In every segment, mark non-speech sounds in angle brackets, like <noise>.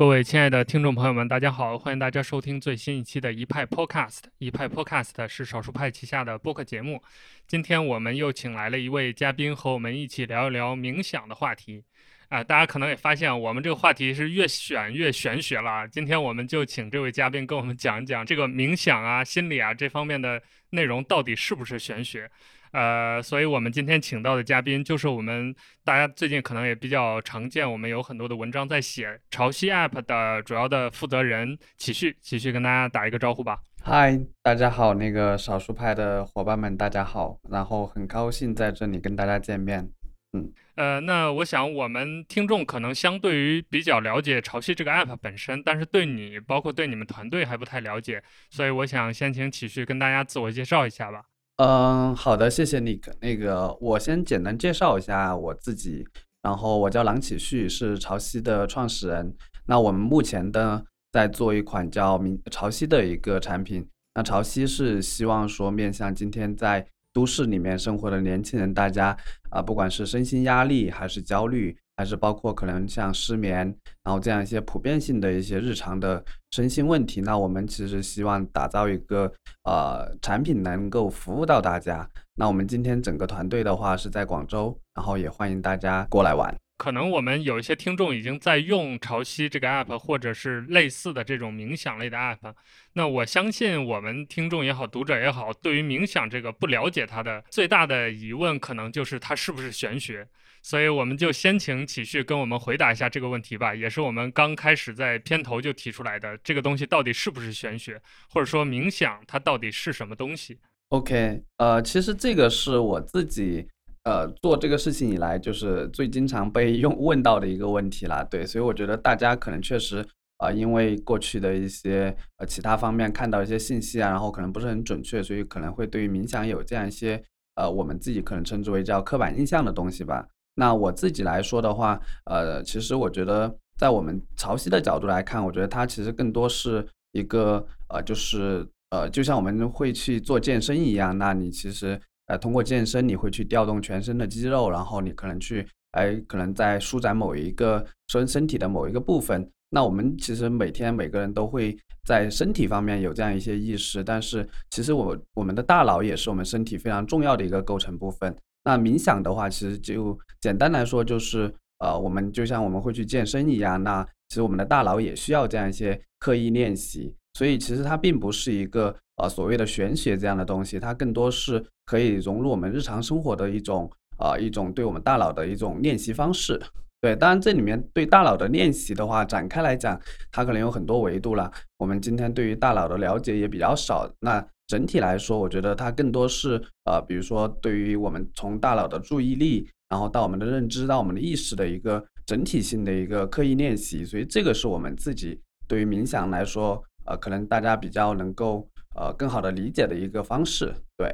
各位亲爱的听众朋友们，大家好！欢迎大家收听最新一期的一派 Podcast。一派 Podcast 是少数派旗下的播客节目。今天我们又请来了一位嘉宾，和我们一起聊一聊冥想的话题。啊，大家可能也发现，我们这个话题是越选越玄学了。今天我们就请这位嘉宾跟我们讲一讲这个冥想啊、心理啊这方面的内容到底是不是玄学。呃，所以我们今天请到的嘉宾就是我们大家最近可能也比较常见，我们有很多的文章在写潮汐 App 的主要的负责人启旭，启旭跟大家打一个招呼吧。嗨，大家好，那个少数派的伙伴们，大家好，然后很高兴在这里跟大家见面。嗯，呃，那我想我们听众可能相对于比较了解潮汐这个 App 本身，但是对你，包括对你们团队还不太了解，所以我想先请启旭跟大家自我介绍一下吧。嗯，好的，谢谢你。那个，我先简单介绍一下我自己。然后，我叫郎启旭，是潮汐的创始人。那我们目前呢，在做一款叫“明潮汐”的一个产品。那潮汐是希望说，面向今天在都市里面生活的年轻人，大家啊，不管是身心压力还是焦虑。还是包括可能像失眠，然后这样一些普遍性的一些日常的身心问题，那我们其实希望打造一个呃产品能够服务到大家。那我们今天整个团队的话是在广州，然后也欢迎大家过来玩。可能我们有一些听众已经在用潮汐这个 app，或者是类似的这种冥想类的 app。那我相信我们听众也好，读者也好，对于冥想这个不了解它的最大的疑问，可能就是它是不是玄学。所以我们就先请启旭跟我们回答一下这个问题吧，也是我们刚开始在片头就提出来的，这个东西到底是不是玄学，或者说冥想它到底是什么东西？OK，呃，其实这个是我自己呃做这个事情以来就是最经常被用问到的一个问题啦。对，所以我觉得大家可能确实啊，因为过去的一些呃其他方面看到一些信息啊，然后可能不是很准确，所以可能会对于冥想有这样一些呃我们自己可能称之为叫刻板印象的东西吧。那我自己来说的话，呃，其实我觉得，在我们潮汐的角度来看，我觉得它其实更多是一个，呃，就是呃，就像我们会去做健身一样，那你其实，呃，通过健身，你会去调动全身的肌肉，然后你可能去，哎，可能在舒展某一个身身体的某一个部分。那我们其实每天每个人都会在身体方面有这样一些意识，但是其实我我们的大脑也是我们身体非常重要的一个构成部分。那冥想的话，其实就简单来说，就是呃，我们就像我们会去健身一样，那其实我们的大脑也需要这样一些刻意练习。所以其实它并不是一个呃所谓的玄学这样的东西，它更多是可以融入我们日常生活的一种啊一种对我们大脑的一种练习方式。对，当然这里面对大脑的练习的话，展开来讲，它可能有很多维度了。我们今天对于大脑的了解也比较少，那。整体来说，我觉得它更多是呃，比如说对于我们从大脑的注意力，然后到我们的认知，到我们的意识的一个整体性的一个刻意练习，所以这个是我们自己对于冥想来说，呃，可能大家比较能够呃更好的理解的一个方式。对，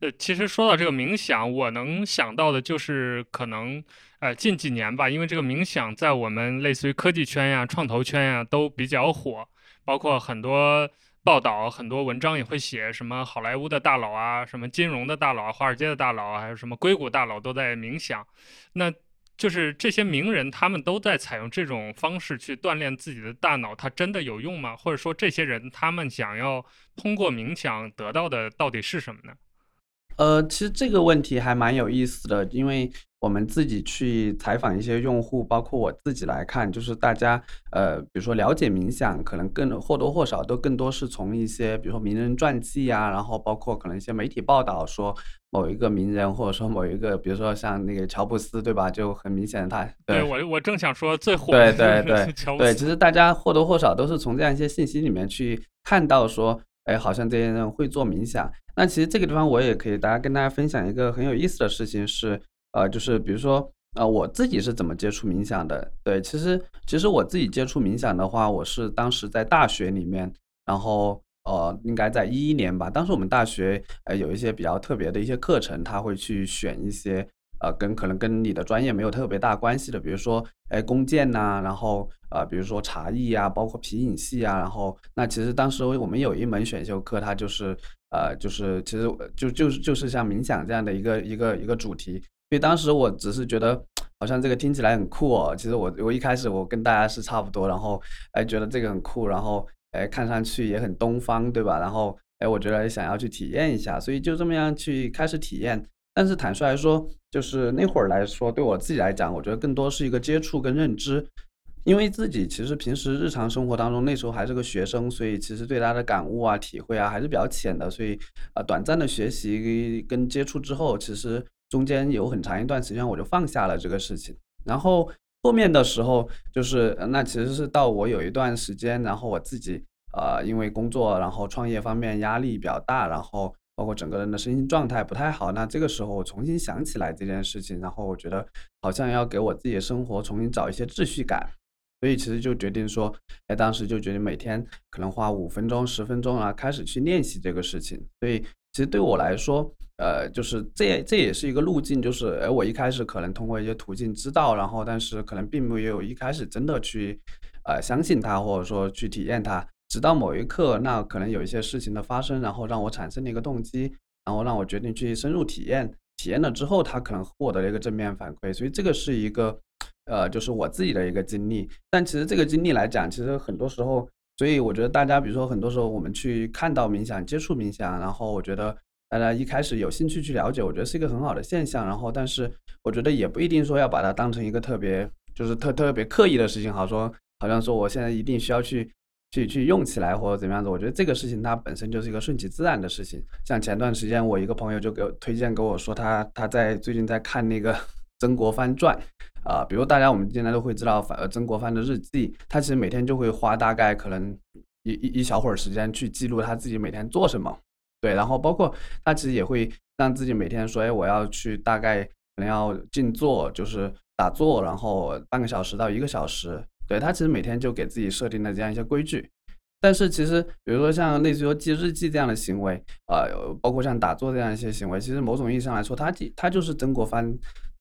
呃，其实说到这个冥想，我能想到的就是可能呃近几年吧，因为这个冥想在我们类似于科技圈呀、创投圈呀都比较火，包括很多。报道很多文章也会写什么好莱坞的大佬啊，什么金融的大佬啊，华尔街的大佬啊，还有什么硅谷大佬都在冥想。那就是这些名人，他们都在采用这种方式去锻炼自己的大脑，它真的有用吗？或者说，这些人他们想要通过冥想得到的到底是什么呢？呃，其实这个问题还蛮有意思的，因为我们自己去采访一些用户，包括我自己来看，就是大家呃，比如说了解冥想，可能更或多或少都更多是从一些，比如说名人传记啊，然后包括可能一些媒体报道说某一个名人，或者说某一个，比如说像那个乔布斯，对吧？就很明显的他，对我我正想说最火，对对对 <laughs> 对，其实大家或多或少都是从这样一些信息里面去看到说。哎，好像这些人会做冥想。那其实这个地方我也可以，大家跟大家分享一个很有意思的事情是，呃，就是比如说，呃，我自己是怎么接触冥想的？对，其实其实我自己接触冥想的话，我是当时在大学里面，然后呃，应该在一一年吧。当时我们大学呃有一些比较特别的一些课程，他会去选一些。呃，跟可能跟你的专业没有特别大关系的，比如说，哎，弓箭呐，然后呃，比如说茶艺啊，包括皮影戏啊，然后那其实当时我们有一门选修课，它就是呃，就是其实就就是就是像冥想这样的一个一个一个主题，所以当时我只是觉得好像这个听起来很酷哦。其实我我一开始我跟大家是差不多，然后哎觉得这个很酷，然后哎看上去也很东方，对吧？然后哎我觉得想要去体验一下，所以就这么样去开始体验。但是坦率来说，就是那会儿来说，对我自己来讲，我觉得更多是一个接触跟认知。因为自己其实平时日常生活当中，那时候还是个学生，所以其实对他的感悟啊、体会啊还是比较浅的。所以，呃，短暂的学习跟接触之后，其实中间有很长一段时间我就放下了这个事情。然后后面的时候，就是那其实是到我有一段时间，然后我自己呃因为工作，然后创业方面压力比较大，然后包括整个人的身心状态不太好。那这个时候我重新想起来这件事情，然后我觉得好像要给我自己的生活重新找一些秩序感。所以其实就决定说，哎，当时就决定每天可能花五分钟、十分钟啊，开始去练习这个事情。所以其实对我来说，呃，就是这这也是一个路径，就是哎，我一开始可能通过一些途径知道，然后但是可能并没有一开始真的去，呃，相信它，或者说去体验它。直到某一刻，那可能有一些事情的发生，然后让我产生了一个动机，然后让我决定去深入体验。体验了之后，他可能获得了一个正面反馈。所以这个是一个。呃，就是我自己的一个经历，但其实这个经历来讲，其实很多时候，所以我觉得大家，比如说很多时候我们去看到冥想、接触冥想，然后我觉得大家一开始有兴趣去了解，我觉得是一个很好的现象。然后，但是我觉得也不一定说要把它当成一个特别，就是特特别刻意的事情，好说，好像说我现在一定需要去去去用起来或者怎么样子。我觉得这个事情它本身就是一个顺其自然的事情。像前段时间我一个朋友就给我推荐给我说，他他在最近在看那个。曾国藩传，啊，比如大家我们现在都会知道，呃，曾国藩的日记，他其实每天就会花大概可能一一一小会儿时间去记录他自己每天做什么，对，然后包括他其实也会让自己每天说，哎，我要去大概可能要静坐，就是打坐，然后半个小时到一个小时，对他其实每天就给自己设定了这样一些规矩。但是其实，比如说像类似于记日记这样的行为，呃，包括像打坐这样一些行为，其实某种意义上来说，他他就是曾国藩。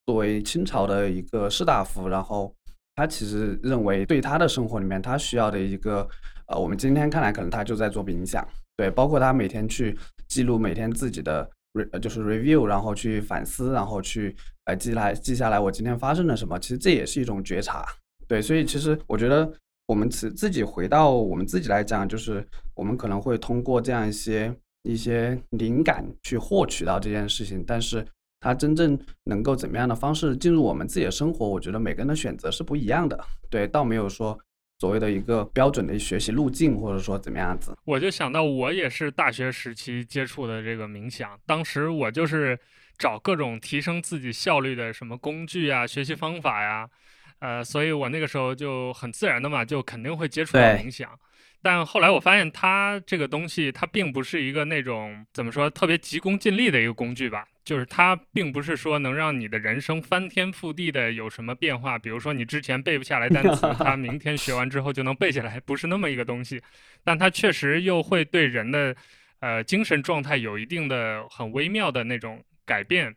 作为清朝的一个士大夫，然后他其实认为，对他的生活里面，他需要的一个，呃，我们今天看来可能他就在做冥想，对，包括他每天去记录每天自己的 re 就是 review，然后去反思，然后去呃记来记下来我今天发生了什么，其实这也是一种觉察，对，所以其实我觉得我们自自己回到我们自己来讲，就是我们可能会通过这样一些一些灵感去获取到这件事情，但是。它真正能够怎么样的方式进入我们自己的生活？我觉得每个人的选择是不一样的。对，倒没有说所谓的一个标准的学习路径，或者说怎么样子。我就想到，我也是大学时期接触的这个冥想，当时我就是找各种提升自己效率的什么工具啊、学习方法呀，呃，所以我那个时候就很自然的嘛，就肯定会接触到冥想。但后来我发现，它这个东西它并不是一个那种怎么说特别急功近利的一个工具吧。就是它并不是说能让你的人生翻天覆地的有什么变化，比如说你之前背不下来单词，<laughs> 它明天学完之后就能背下来，不是那么一个东西。但它确实又会对人的，呃，精神状态有一定的很微妙的那种改变。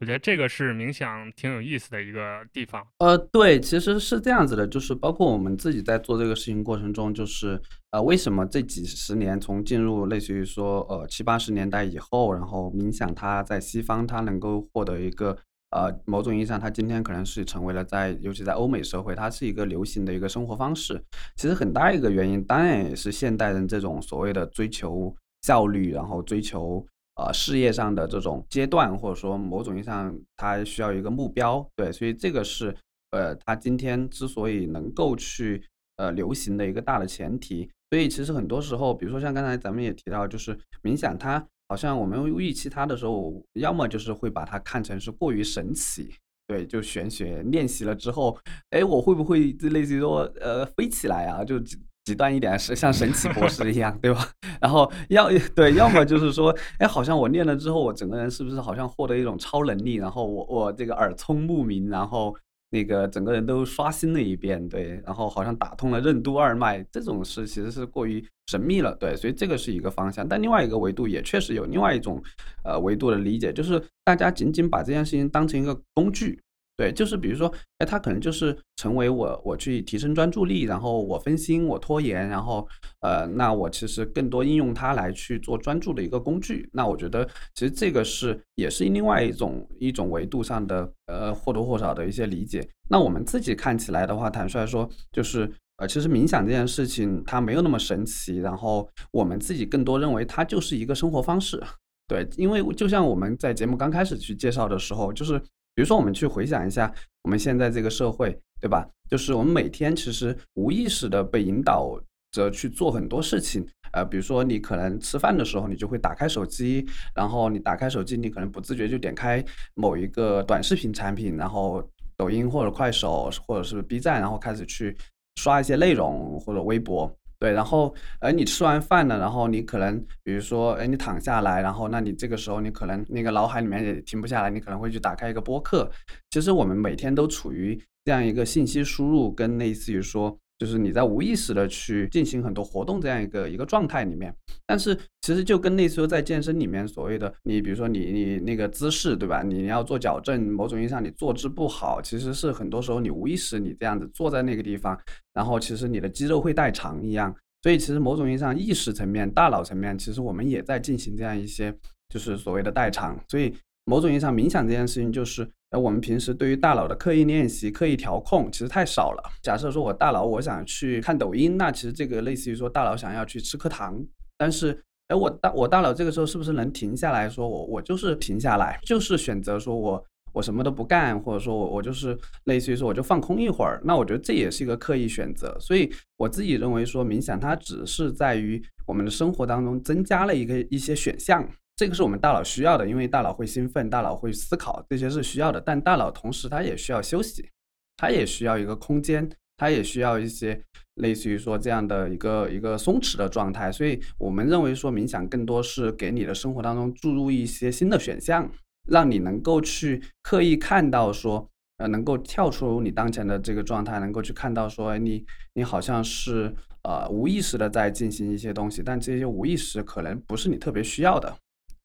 我觉得这个是冥想挺有意思的一个地方。呃，对，其实是这样子的，就是包括我们自己在做这个事情过程中，就是呃，为什么这几十年从进入类似于说呃七八十年代以后，然后冥想它在西方它能够获得一个呃某种意义上，它今天可能是成为了在尤其在欧美社会，它是一个流行的一个生活方式。其实很大一个原因，当然也是现代人这种所谓的追求效率，然后追求。呃，事业上的这种阶段，或者说某种意义上，他需要一个目标，对，所以这个是呃，他今天之所以能够去呃流行的一个大的前提。所以其实很多时候，比如说像刚才咱们也提到，就是冥想，它好像我们预期它的时候，要么就是会把它看成是过于神奇，对，就玄学练习了之后，哎，我会不会就类似于说呃飞起来啊？就。极端一点是像神奇博士一样，对吧？<laughs> 然后要对，要么就是说，哎，好像我练了之后，我整个人是不是好像获得一种超能力？然后我我这个耳聪目明，然后那个整个人都刷新了一遍，对，然后好像打通了任督二脉，这种事其实是过于神秘了，对，所以这个是一个方向。但另外一个维度也确实有另外一种呃维度的理解，就是大家仅仅把这件事情当成一个工具。对，就是比如说，哎，它可能就是成为我我去提升专注力，然后我分心，我拖延，然后呃，那我其实更多应用它来去做专注的一个工具。那我觉得其实这个是也是另外一种一种维度上的呃或多或少的一些理解。那我们自己看起来的话，坦率说，就是呃，其实冥想这件事情它没有那么神奇，然后我们自己更多认为它就是一个生活方式。对，因为就像我们在节目刚开始去介绍的时候，就是比如说我们去回想一下我们现在这个社会，对吧？就是我们每天其实无意识的被引导着去做很多事情，呃，比如说你可能吃饭的时候，你就会打开手机，然后你打开手机，你可能不自觉就点开某一个短视频产品，然后抖音或者快手或者是 B 站，然后开始去刷一些内容或者微博。对，然后，而你吃完饭了，然后你可能，比如说，哎，你躺下来，然后，那你这个时候，你可能那个脑海里面也停不下来，你可能会去打开一个播客。其实我们每天都处于这样一个信息输入跟类似于说。就是你在无意识的去进行很多活动这样一个一个状态里面，但是其实就跟那时候在健身里面所谓的你，比如说你你那个姿势对吧？你要做矫正，某种意义上你坐姿不好，其实是很多时候你无意识你这样子坐在那个地方，然后其实你的肌肉会代偿一样。所以其实某种意义上意识层面、大脑层面，其实我们也在进行这样一些就是所谓的代偿。所以某种意义上冥想这件事情就是。那我们平时对于大脑的刻意练习、刻意调控，其实太少了。假设说我大脑我想去看抖音，那其实这个类似于说大脑想要去吃颗糖，但是，哎，我大我大脑这个时候是不是能停下来说，我我就是停下来，就是选择说我我什么都不干，或者说我我就是类似于说我就放空一会儿。那我觉得这也是一个刻意选择。所以我自己认为说冥想它只是在于我们的生活当中增加了一个一些选项。这个是我们大脑需要的，因为大脑会兴奋，大脑会思考，这些是需要的。但大脑同时它也需要休息，它也需要一个空间，它也需要一些类似于说这样的一个一个松弛的状态。所以我们认为说冥想更多是给你的生活当中注入一些新的选项，让你能够去刻意看到说，呃，能够跳出你当前的这个状态，能够去看到说，你你好像是呃无意识的在进行一些东西，但这些无意识可能不是你特别需要的。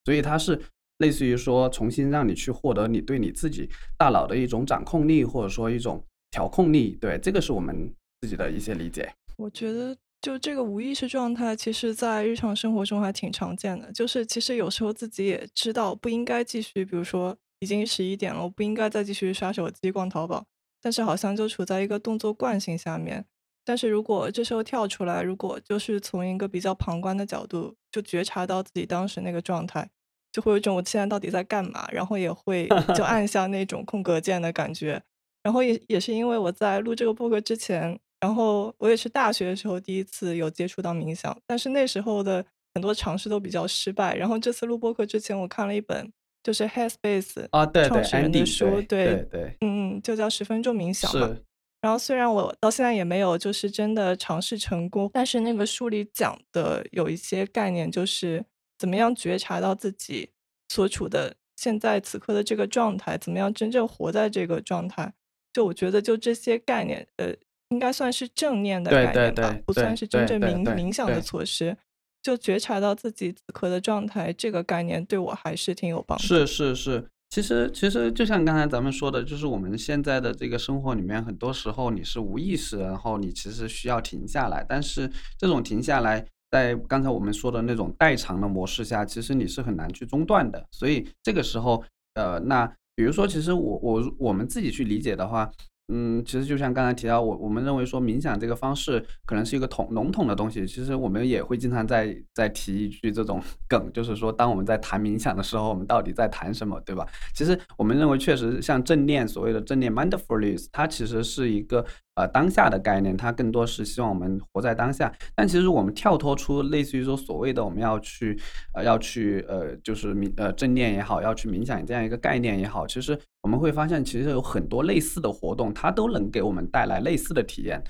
所以它是类似于说，重新让你去获得你对你自己大脑的一种掌控力，或者说一种调控力。对，这个是我们自己的一些理解。我觉得，就这个无意识状态，其实在日常生活中还挺常见的。就是其实有时候自己也知道不应该继续，比如说已经十一点了，我不应该再继续刷手机、逛淘宝，但是好像就处在一个动作惯性下面。但是如果这时候跳出来，如果就是从一个比较旁观的角度，就觉察到自己当时那个状态。就会有一种我现在到底在干嘛，然后也会 <laughs> 就按下那种空格键的感觉，然后也也是因为我在录这个播客之前，然后我也是大学的时候第一次有接触到冥想，但是那时候的很多尝试都比较失败。然后这次录播客之前，我看了一本就是 Headspace 啊，对创始人的书，对对，嗯嗯，就叫十分钟冥想嘛。然后虽然我到现在也没有就是真的尝试成功，但是那个书里讲的有一些概念就是。怎么样觉察到自己所处的现在此刻的这个状态？怎么样真正活在这个状态？就我觉得，就这些概念，呃，应该算是正念的概念吧，不算是真正冥冥想的措施。就觉察到自己此刻的状态，这个概念对我还是挺有帮助。是是是，其实其实就像刚才咱们说的，就是我们现在的这个生活里面，很多时候你是无意识，然后你其实需要停下来，但是这种停下来。在刚才我们说的那种代偿的模式下，其实你是很难去中断的。所以这个时候，呃，那比如说，其实我我我们自己去理解的话。嗯，其实就像刚才提到，我我们认为说冥想这个方式可能是一个统笼统的东西。其实我们也会经常在在提一句这种 <laughs> 梗，就是说当我们在谈冥想的时候，我们到底在谈什么，对吧？其实我们认为确实像正念，所谓的正念 （mindfulness），它其实是一个呃当下的概念，它更多是希望我们活在当下。但其实我们跳脱出类似于说所谓的我们要去呃要去呃就是冥呃正念也好，要去冥想这样一个概念也好，其实。我们会发现，其实有很多类似的活动，它都能给我们带来类似的体验。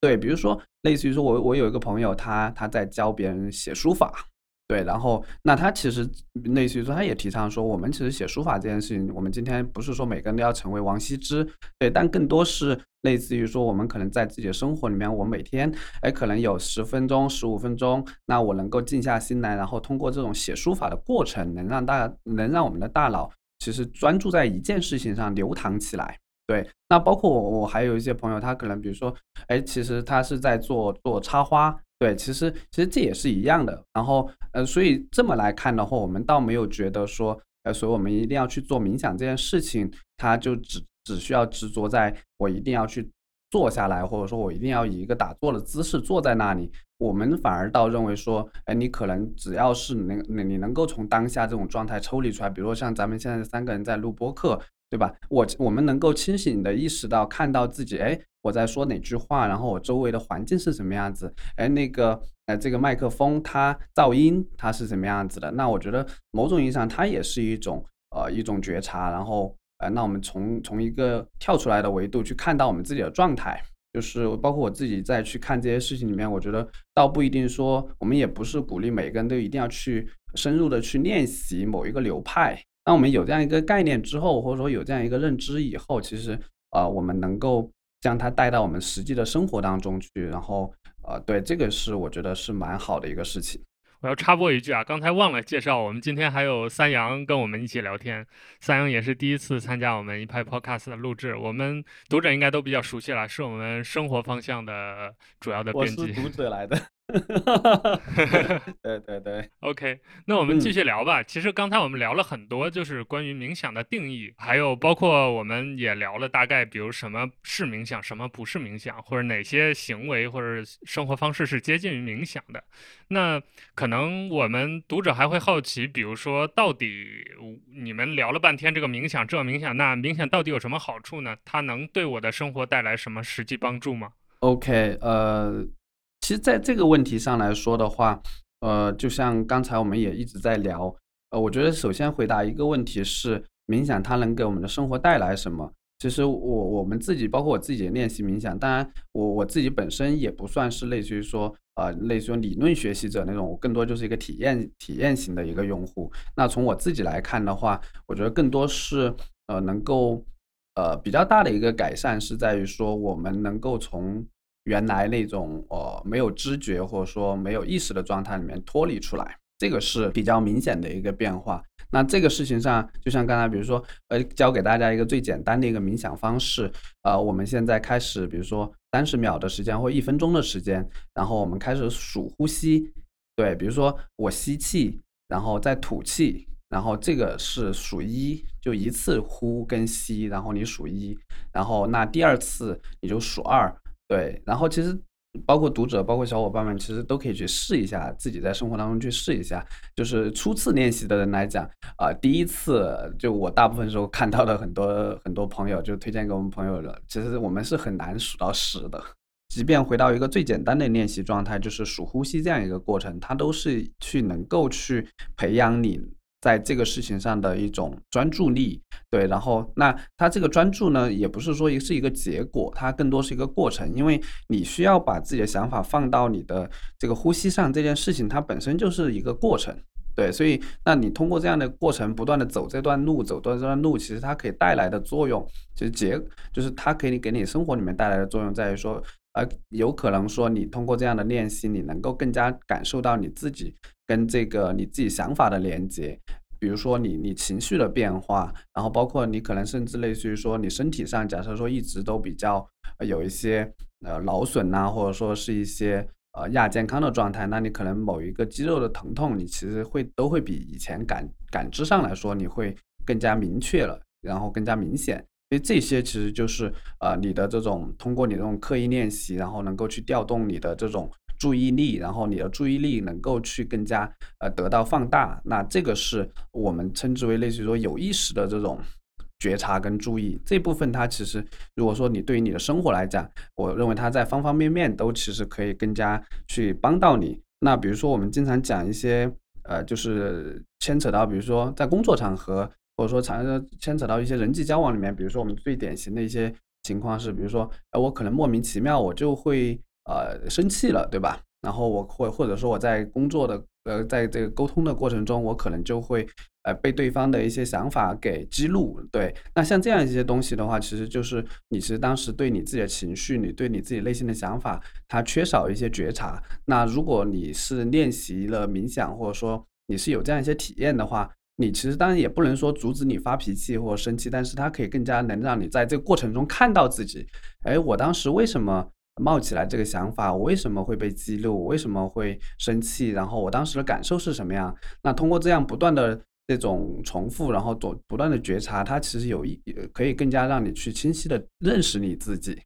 对，比如说，类似于说，我我有一个朋友，他他在教别人写书法，对，然后那他其实类似于说，他也提倡说，我们其实写书法这件事情，我们今天不是说每个人都要成为王羲之，对，但更多是类似于说，我们可能在自己的生活里面，我每天哎，可能有十分钟、十五分钟，那我能够静下心来，然后通过这种写书法的过程，能让大能让我们的大脑。其实专注在一件事情上流淌起来，对，那包括我，我还有一些朋友，他可能比如说，哎，其实他是在做做插花，对，其实其实这也是一样的。然后，呃，所以这么来看的话，我们倒没有觉得说，呃，所以我们一定要去做冥想这件事情，他就只只需要执着在我一定要去坐下来，或者说我一定要以一个打坐的姿势坐在那里。我们反而倒认为说，哎，你可能只要是能你能够从当下这种状态抽离出来，比如说像咱们现在三个人在录播课。对吧？我我们能够清醒的意识到，看到自己，哎，我在说哪句话，然后我周围的环境是什么样子，哎，那个，呃，这个麦克风它噪音它是什么样子的？那我觉得某种意义上它也是一种，呃，一种觉察。然后，呃，那我们从从一个跳出来的维度去看到我们自己的状态，就是包括我自己在去看这些事情里面，我觉得倒不一定说，我们也不是鼓励每个人都一定要去深入的去练习某一个流派。当我们有这样一个概念之后，或者说有这样一个认知以后，其实啊，我们能够将它带到我们实际的生活当中去，然后呃，对这个是我觉得是蛮好的一个事情。我要插播一句啊，刚才忘了介绍，我们今天还有三阳跟我们一起聊天。三阳也是第一次参加我们一派 Podcast 的录制，我们读者应该都比较熟悉了，是我们生活方向的主要的编辑。我是读者来的。<laughs> 对对对，OK，那我们继续聊吧。其实刚才我们聊了很多，就是关于冥想的定义，还有包括我们也聊了大概，比如什么是冥想，什么不是冥想，或者哪些行为或者生活方式是接近于冥想的。那可能我们读者还会好奇，比如说到底你们聊了半天这个冥想，这冥想那冥想到底有什么好处呢？它能对我的生活带来什么实际帮助吗？OK，呃。其实，在这个问题上来说的话，呃，就像刚才我们也一直在聊，呃，我觉得首先回答一个问题是，冥想它能给我们的生活带来什么？其实我我们自己，包括我自己练习冥想，当然我我自己本身也不算是类似于说，呃，类似于理论学习者那种，我更多就是一个体验体验型的一个用户。那从我自己来看的话，我觉得更多是，呃，能够，呃，比较大的一个改善是在于说，我们能够从原来那种呃没有知觉或者说没有意识的状态里面脱离出来，这个是比较明显的一个变化。那这个事情上，就像刚才比如说，呃，教给大家一个最简单的一个冥想方式，呃，我们现在开始，比如说三十秒的时间或一分钟的时间，然后我们开始数呼吸，对，比如说我吸气，然后再吐气，然后这个是数一，就一次呼跟吸，然后你数一，然后那第二次你就数二。对，然后其实包括读者，包括小伙伴们，其实都可以去试一下，自己在生活当中去试一下。就是初次练习的人来讲，啊，第一次就我大部分时候看到的很多很多朋友就推荐给我们朋友的，其实我们是很难数到十的。即便回到一个最简单的练习状态，就是数呼吸这样一个过程，它都是去能够去培养你。在这个事情上的一种专注力，对，然后那它这个专注呢，也不是说一是一个结果，它更多是一个过程，因为你需要把自己的想法放到你的这个呼吸上，这件事情它本身就是一个过程，对，所以那你通过这样的过程，不断的走这段路，走段这段路，其实它可以带来的作用，其实结就是它可以给你生活里面带来的作用，在于说。而有可能说，你通过这样的练习，你能够更加感受到你自己跟这个你自己想法的连接。比如说，你你情绪的变化，然后包括你可能甚至类似于说，你身体上假设说一直都比较有一些呃劳损呐，或者说是一些呃亚健康的状态，那你可能某一个肌肉的疼痛，你其实会都会比以前感感知上来说，你会更加明确了，然后更加明显。所以这些其实就是呃你的这种通过你这种刻意练习，然后能够去调动你的这种注意力，然后你的注意力能够去更加呃得到放大。那这个是我们称之为类似于说有意识的这种觉察跟注意这部分。它其实如果说你对于你的生活来讲，我认为它在方方面面都其实可以更加去帮到你。那比如说我们经常讲一些呃就是牵扯到比如说在工作场合。或者说，产生牵扯到一些人际交往里面，比如说我们最典型的一些情况是，比如说，呃，我可能莫名其妙我就会呃生气了，对吧？然后我或或者说我在工作的呃在这个沟通的过程中，我可能就会呃被对方的一些想法给激怒，对。那像这样一些东西的话，其实就是你其实当时对你自己的情绪，你对你自己内心的想法，它缺少一些觉察。那如果你是练习了冥想，或者说你是有这样一些体验的话，你其实当然也不能说阻止你发脾气或生气，但是它可以更加能让你在这个过程中看到自己，哎，我当时为什么冒起来这个想法？我为什么会被激怒？我为什么会生气？然后我当时的感受是什么样？那通过这样不断的这种重复，然后不不断的觉察，它其实有一可以更加让你去清晰的认识你自己。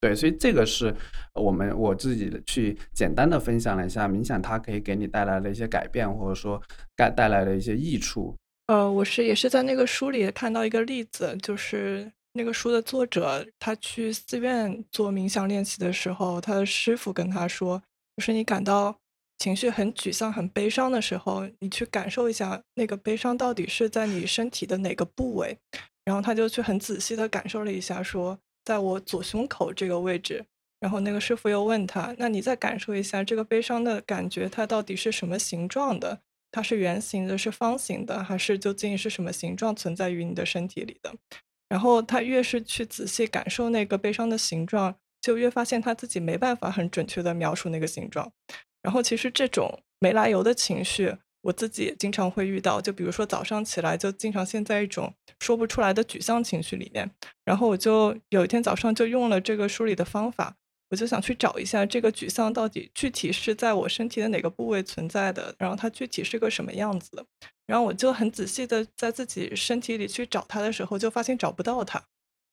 对，所以这个是我们我自己去简单的分享了一下冥想，它可以给你带来的一些改变，或者说带带来的一些益处。呃，我是也是在那个书里看到一个例子，就是那个书的作者他去寺院做冥想练习的时候，他的师傅跟他说，就是你感到情绪很沮丧、很悲伤的时候，你去感受一下那个悲伤到底是在你身体的哪个部位，然后他就去很仔细的感受了一下，说。在我左胸口这个位置，然后那个师傅又问他：“那你再感受一下这个悲伤的感觉，它到底是什么形状的？它是圆形的，是方形的，还是究竟是什么形状存在于你的身体里的？”然后他越是去仔细感受那个悲伤的形状，就越发现他自己没办法很准确的描述那个形状。然后其实这种没来由的情绪。我自己也经常会遇到，就比如说早上起来就经常陷在一种说不出来的沮丧情绪里面，然后我就有一天早上就用了这个梳理的方法，我就想去找一下这个沮丧到底具体是在我身体的哪个部位存在的，然后它具体是个什么样子，然后我就很仔细的在自己身体里去找它的时候，就发现找不到它，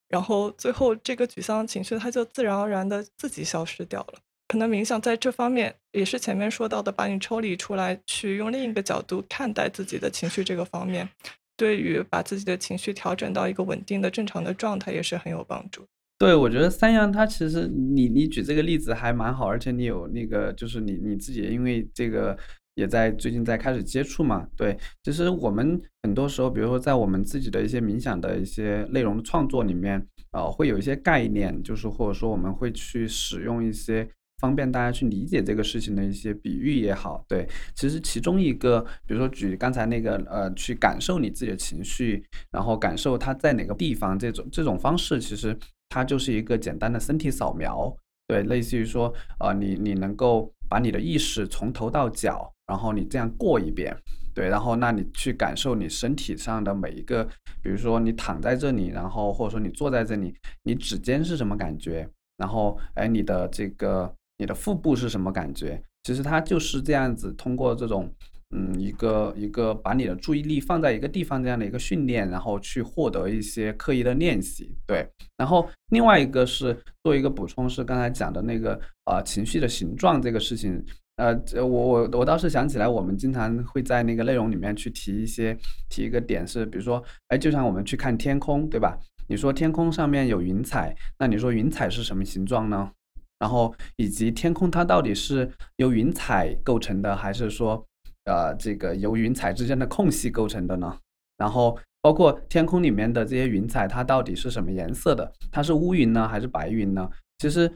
然后最后这个沮丧情绪它就自然而然的自己消失掉了。可能冥想在这方面也是前面说到的，把你抽离出来，去用另一个角度看待自己的情绪这个方面，对于把自己的情绪调整到一个稳定的、正常的状态也是很有帮助。对，我觉得三阳他其实你你举这个例子还蛮好，而且你有那个就是你你自己因为这个也在最近在开始接触嘛。对，其实我们很多时候，比如说在我们自己的一些冥想的一些内容创作里面，呃，会有一些概念，就是或者说我们会去使用一些。方便大家去理解这个事情的一些比喻也好，对，其实其中一个，比如说举刚才那个，呃，去感受你自己的情绪，然后感受它在哪个地方，这种这种方式，其实它就是一个简单的身体扫描，对，类似于说，呃，你你能够把你的意识从头到脚，然后你这样过一遍，对，然后那你去感受你身体上的每一个，比如说你躺在这里，然后或者说你坐在这里，你指尖是什么感觉，然后哎，你的这个。你的腹部是什么感觉？其实它就是这样子，通过这种，嗯，一个一个把你的注意力放在一个地方这样的一个训练，然后去获得一些刻意的练习。对，然后另外一个是做一个补充，是刚才讲的那个呃情绪的形状这个事情。呃，我我我倒是想起来，我们经常会在那个内容里面去提一些提一个点，是比如说，哎，就像我们去看天空，对吧？你说天空上面有云彩，那你说云彩是什么形状呢？然后以及天空它到底是由云彩构成的，还是说，呃，这个由云彩之间的空隙构成的呢？然后包括天空里面的这些云彩，它到底是什么颜色的？它是乌云呢，还是白云呢？其实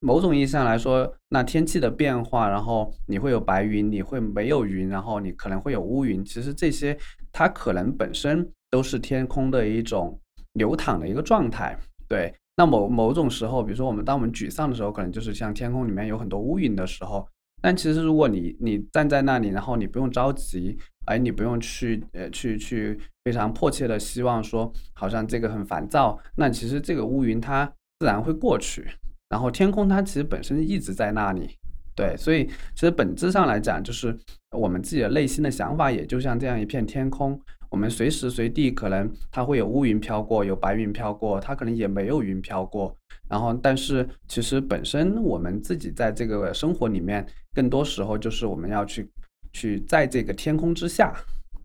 某种意义上来说，那天气的变化，然后你会有白云，你会没有云，然后你可能会有乌云。其实这些它可能本身都是天空的一种流淌的一个状态，对。那某某种时候，比如说我们当我们沮丧的时候，可能就是像天空里面有很多乌云的时候。但其实如果你你站在那里，然后你不用着急，哎，你不用去呃去去非常迫切的希望说，好像这个很烦躁，那其实这个乌云它自然会过去。然后天空它其实本身一直在那里，对，所以其实本质上来讲，就是我们自己的内心的想法，也就像这样一片天空。我们随时随地可能它会有乌云飘过，有白云飘过，它可能也没有云飘过。然后，但是其实本身我们自己在这个生活里面，更多时候就是我们要去去在这个天空之下，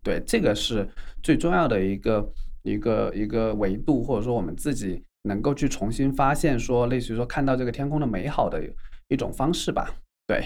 对，这个是最重要的一个一个一个维度，或者说我们自己能够去重新发现，说类似于说看到这个天空的美好的一种方式吧，对。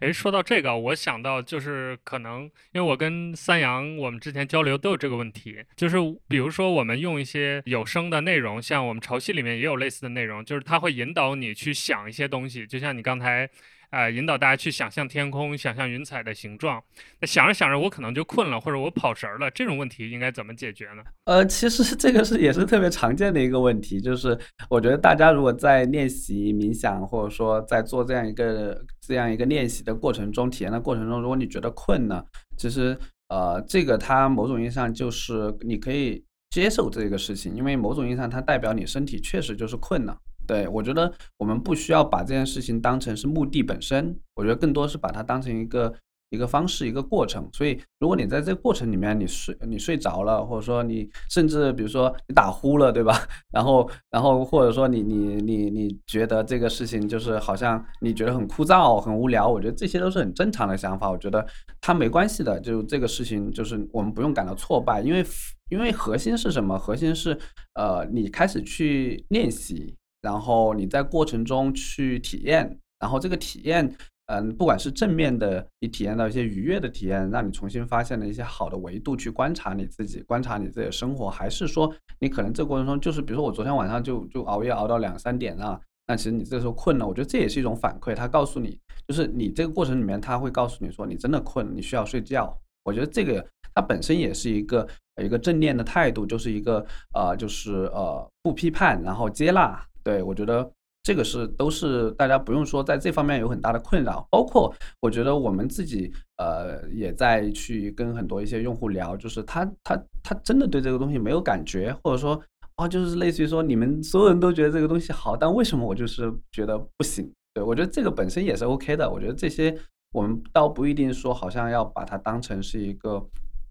哎，说到这个，我想到就是可能，因为我跟三阳我们之前交流都有这个问题，就是比如说我们用一些有声的内容，像我们潮汐里面也有类似的内容，就是它会引导你去想一些东西，就像你刚才。啊，引导大家去想象天空，想象云彩的形状。那想着想着，我可能就困了，或者我跑神儿了。这种问题应该怎么解决呢？呃，其实这个是也是特别常见的一个问题，就是我觉得大家如果在练习冥想，或者说在做这样一个这样一个练习的过程中，体验的过程中，如果你觉得困呢，其实呃，这个它某种意义上就是你可以接受这个事情，因为某种意义上它代表你身体确实就是困了。对我觉得我们不需要把这件事情当成是目的本身，我觉得更多是把它当成一个。一个方式，一个过程。所以，如果你在这个过程里面，你睡你睡着了，或者说你甚至比如说你打呼了，对吧？<laughs> 然后，然后或者说你你你你觉得这个事情就是好像你觉得很枯燥、很无聊，我觉得这些都是很正常的想法。我觉得它没关系的，就这个事情就是我们不用感到挫败，因为因为核心是什么？核心是呃，你开始去练习，然后你在过程中去体验，然后这个体验。嗯，不管是正面的，你体验到一些愉悦的体验，让你重新发现了一些好的维度去观察你自己，观察你自己的生活，还是说你可能这过程中就是，比如说我昨天晚上就就熬夜熬到两三点啊，那其实你这时候困了，我觉得这也是一种反馈，他告诉你，就是你这个过程里面他会告诉你说你真的困，你需要睡觉。我觉得这个它本身也是一个一个正念的态度，就是一个呃就是呃不批判，然后接纳。对我觉得。这个是都是大家不用说，在这方面有很大的困扰。包括我觉得我们自己呃也在去跟很多一些用户聊，就是他他他真的对这个东西没有感觉，或者说啊，就是类似于说你们所有人都觉得这个东西好，但为什么我就是觉得不行？对我觉得这个本身也是 OK 的。我觉得这些我们倒不一定说好像要把它当成是一个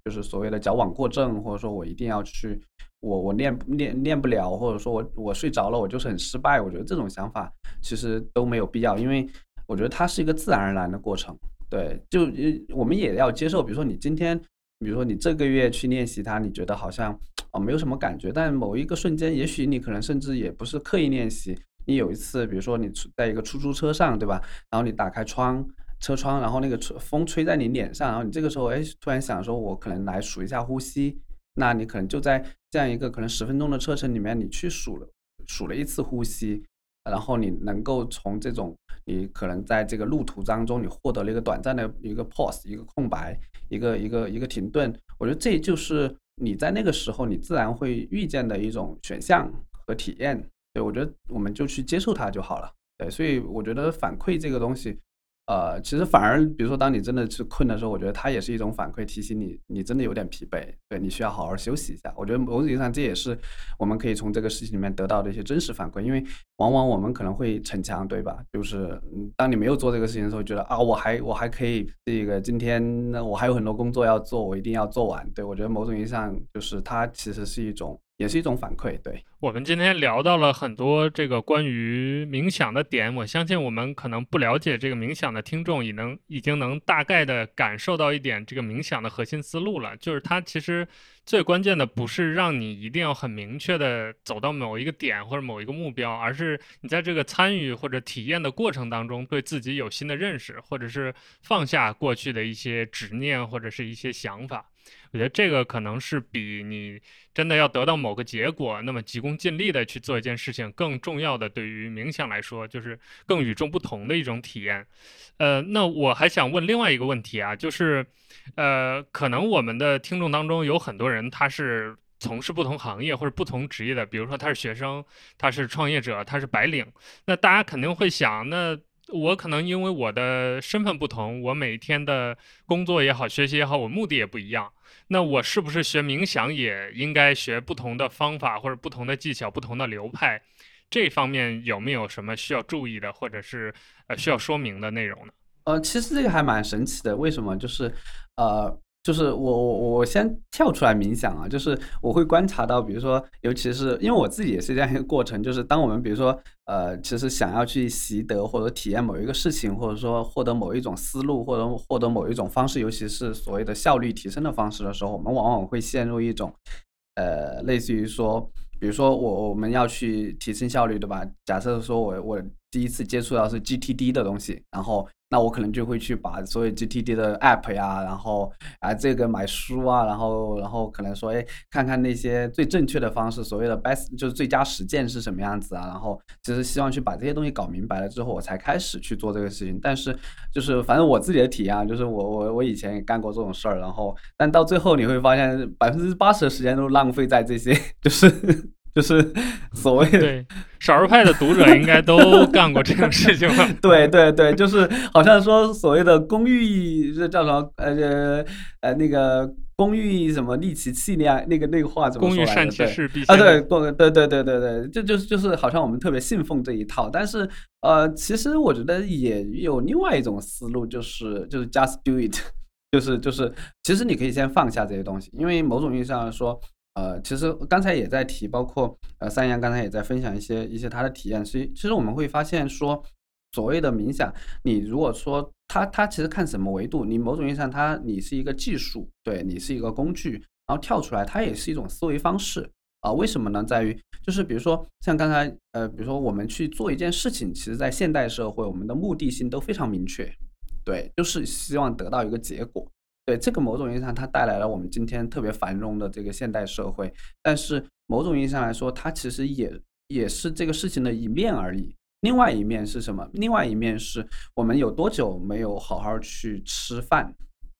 就是所谓的矫枉过正，或者说我一定要去。我我练练练不了，或者说我我睡着了，我就是很失败。我觉得这种想法其实都没有必要，因为我觉得它是一个自然而然的过程。对，就我们也要接受，比如说你今天，比如说你这个月去练习它，你觉得好像哦没有什么感觉，但某一个瞬间，也许你可能甚至也不是刻意练习。你有一次，比如说你在一个出租车上，对吧？然后你打开窗车窗，然后那个吹风吹在你脸上，然后你这个时候哎突然想说，我可能来数一下呼吸。那你可能就在这样一个可能十分钟的车程里面，你去数了数了一次呼吸，然后你能够从这种你可能在这个路途当中，你获得了一个短暂的一个 pause，一个空白，一个一个一个停顿。我觉得这就是你在那个时候你自然会遇见的一种选项和体验。对我觉得我们就去接受它就好了。对，所以我觉得反馈这个东西。呃，其实反而，比如说，当你真的是困的时候，我觉得它也是一种反馈，提醒你，你真的有点疲惫，对你需要好好休息一下。我觉得某种意义上，这也是我们可以从这个事情里面得到的一些真实反馈，因为往往我们可能会逞强，对吧？就是当你没有做这个事情的时候，觉得啊，我还我还可以，这个今天我还有很多工作要做，我一定要做完。对我觉得某种意义上，就是它其实是一种。也是一种反馈，对我们今天聊到了很多这个关于冥想的点，我相信我们可能不了解这个冥想的听众，也能已经能大概的感受到一点这个冥想的核心思路了，就是它其实最关键的不是让你一定要很明确的走到某一个点或者某一个目标，而是你在这个参与或者体验的过程当中，对自己有新的认识，或者是放下过去的一些执念或者是一些想法。我觉得这个可能是比你真的要得到某个结果，那么急功近利的去做一件事情更重要的。对于冥想来说，就是更与众不同的一种体验。呃，那我还想问另外一个问题啊，就是，呃，可能我们的听众当中有很多人他是从事不同行业或者不同职业的，比如说他是学生，他是创业者，他是白领。那大家肯定会想，那我可能因为我的身份不同，我每天的工作也好，学习也好，我目的也不一样。那我是不是学冥想也应该学不同的方法或者不同的技巧、不同的流派？这方面有没有什么需要注意的，或者是呃需要说明的内容呢？呃，其实这个还蛮神奇的，为什么？就是呃。就是我我我先跳出来冥想啊，就是我会观察到，比如说，尤其是因为我自己也是这样一个过程，就是当我们比如说，呃，其实想要去习得或者体验某一个事情，或者说获得某一种思路，或者获得某一种方式，尤其是所谓的效率提升的方式的时候，我们往往会陷入一种，呃，类似于说，比如说我我们要去提升效率，对吧？假设说我我第一次接触到是 GTD 的东西，然后。那我可能就会去把所有 GTD 的 App 呀，然后啊这个买书啊，然后然后可能说，哎，看看那些最正确的方式，所谓的 best 就是最佳实践是什么样子啊，然后其实希望去把这些东西搞明白了之后，我才开始去做这个事情。但是就是反正我自己的体验，就是我我我以前也干过这种事儿，然后但到最后你会发现百分之八十的时间都浪费在这些 <laughs> 就是就是 <laughs> 所谓对少数派的读者应该都干过这种事情吧？<laughs> 对对对，就是好像说所谓的公寓这叫什么呃呃那个公寓什么利其器那样那个那个话怎么说？公寓善其事必啊，对，先公对对对对对，这就是就是好像我们特别信奉这一套，但是呃，其实我觉得也有另外一种思路，就是就是 just do it，就是就是其实你可以先放下这些东西，因为某种意义上说。呃，其实刚才也在提，包括呃三阳刚才也在分享一些一些他的体验。其实其实我们会发现说，所谓的冥想，你如果说他他其实看什么维度，你某种意义上它你是一个技术，对你是一个工具，然后跳出来，它也是一种思维方式啊。为什么呢？在于就是比如说像刚才呃，比如说我们去做一件事情，其实在现代社会，我们的目的性都非常明确，对，就是希望得到一个结果。对这个某种意义上，它带来了我们今天特别繁荣的这个现代社会。但是某种意义上来说，它其实也也是这个事情的一面而已。另外一面是什么？另外一面是我们有多久没有好好去吃饭，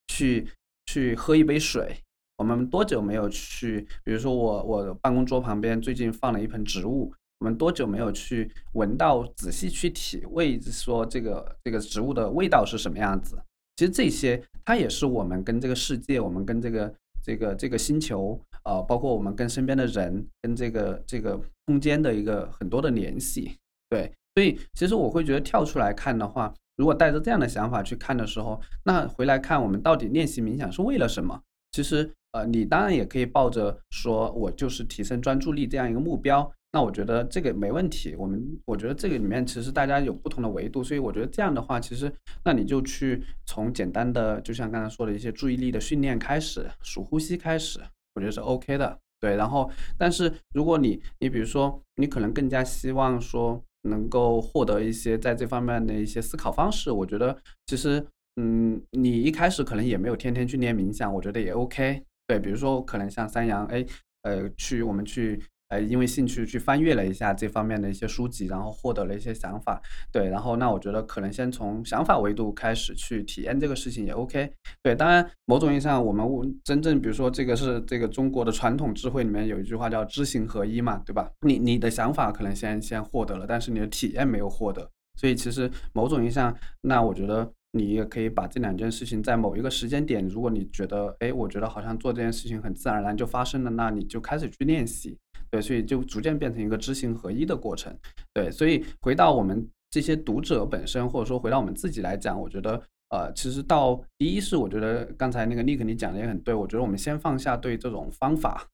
去去喝一杯水？我们多久没有去？比如说我我办公桌旁边最近放了一盆植物，我们多久没有去闻到、仔细去体味，说这个这个植物的味道是什么样子？其实这些，它也是我们跟这个世界，我们跟这个这个这个星球，呃，包括我们跟身边的人，跟这个这个空间的一个很多的联系。对，所以其实我会觉得跳出来看的话，如果带着这样的想法去看的时候，那回来看我们到底练习冥想是为了什么？其实，呃，你当然也可以抱着说我就是提升专注力这样一个目标。那我觉得这个没问题。我们我觉得这个里面其实大家有不同的维度，所以我觉得这样的话，其实那你就去从简单的，就像刚才说的一些注意力的训练开始，数呼吸开始，我觉得是 OK 的。对，然后但是如果你你比如说你可能更加希望说能够获得一些在这方面的一些思考方式，我觉得其实嗯，你一开始可能也没有天天去练冥想，我觉得也 OK。对，比如说可能像三阳，哎，呃，去我们去。呃，因为兴趣去翻阅了一下这方面的一些书籍，然后获得了一些想法，对，然后那我觉得可能先从想法维度开始去体验这个事情也 OK，对，当然某种意义上我们真正比如说这个是这个中国的传统智慧里面有一句话叫知行合一嘛，对吧？你你的想法可能先先获得了，但是你的体验没有获得，所以其实某种意义上，那我觉得。你也可以把这两件事情在某一个时间点，如果你觉得，哎，我觉得好像做这件事情很自然而然就发生了，那你就开始去练习，对，所以就逐渐变成一个知行合一的过程，对，所以回到我们这些读者本身，或者说回到我们自己来讲，我觉得，呃，其实到第一是我觉得刚才那个 Nick 你讲的也很对，我觉得我们先放下对这种方法，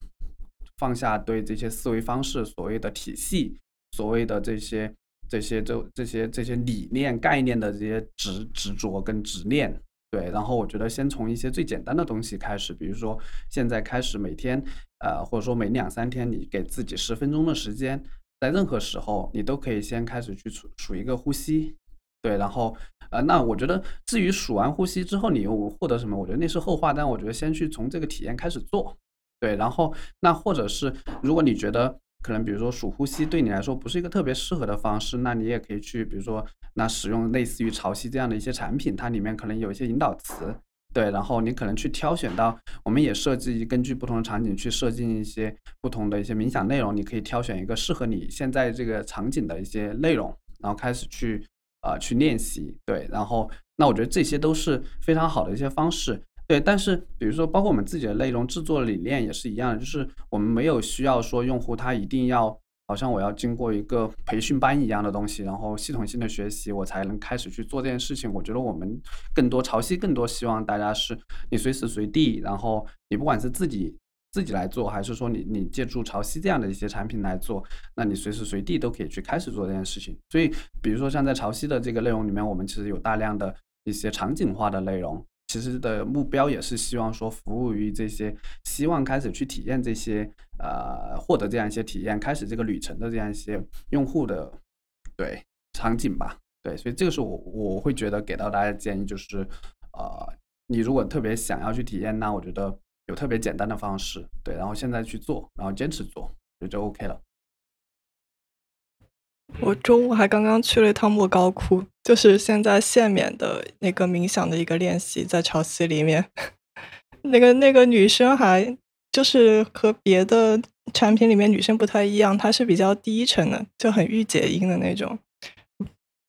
放下对这些思维方式所谓的体系，所谓的这些。这些这这些这些理念概念的这些执执着跟执念，对，然后我觉得先从一些最简单的东西开始，比如说现在开始每天，呃，或者说每两三天，你给自己十分钟的时间，在任何时候你都可以先开始去数数一个呼吸，对，然后呃，那我觉得至于数完呼吸之后你又获得什么，我觉得那是后话，但我觉得先去从这个体验开始做，对，然后那或者是如果你觉得。可能比如说数呼吸对你来说不是一个特别适合的方式，那你也可以去比如说那使用类似于潮汐这样的一些产品，它里面可能有一些引导词，对，然后你可能去挑选到，我们也设计根据不同的场景去设计一些不同的一些冥想内容，你可以挑选一个适合你现在这个场景的一些内容，然后开始去啊去练习，对，然后那我觉得这些都是非常好的一些方式。对，但是比如说，包括我们自己的内容制作理念也是一样的，就是我们没有需要说用户他一定要，好像我要经过一个培训班一样的东西，然后系统性的学习，我才能开始去做这件事情。我觉得我们更多潮汐更多希望大家是你随时随地，然后你不管是自己自己来做，还是说你你借助潮汐这样的一些产品来做，那你随时随地都可以去开始做这件事情。所以，比如说像在潮汐的这个内容里面，我们其实有大量的一些场景化的内容。其实的目标也是希望说服务于这些希望开始去体验这些呃获得这样一些体验开始这个旅程的这样一些用户的对场景吧对，所以这个是我我会觉得给到大家建议就是呃你如果特别想要去体验，那我觉得有特别简单的方式对，然后现在去做，然后坚持做，就就 OK 了。我中午还刚刚去了一趟莫高窟，就是现在限免的那个冥想的一个练习，在潮汐里面，<laughs> 那个那个女生还就是和别的产品里面女生不太一样，她是比较低沉的，就很御姐音的那种。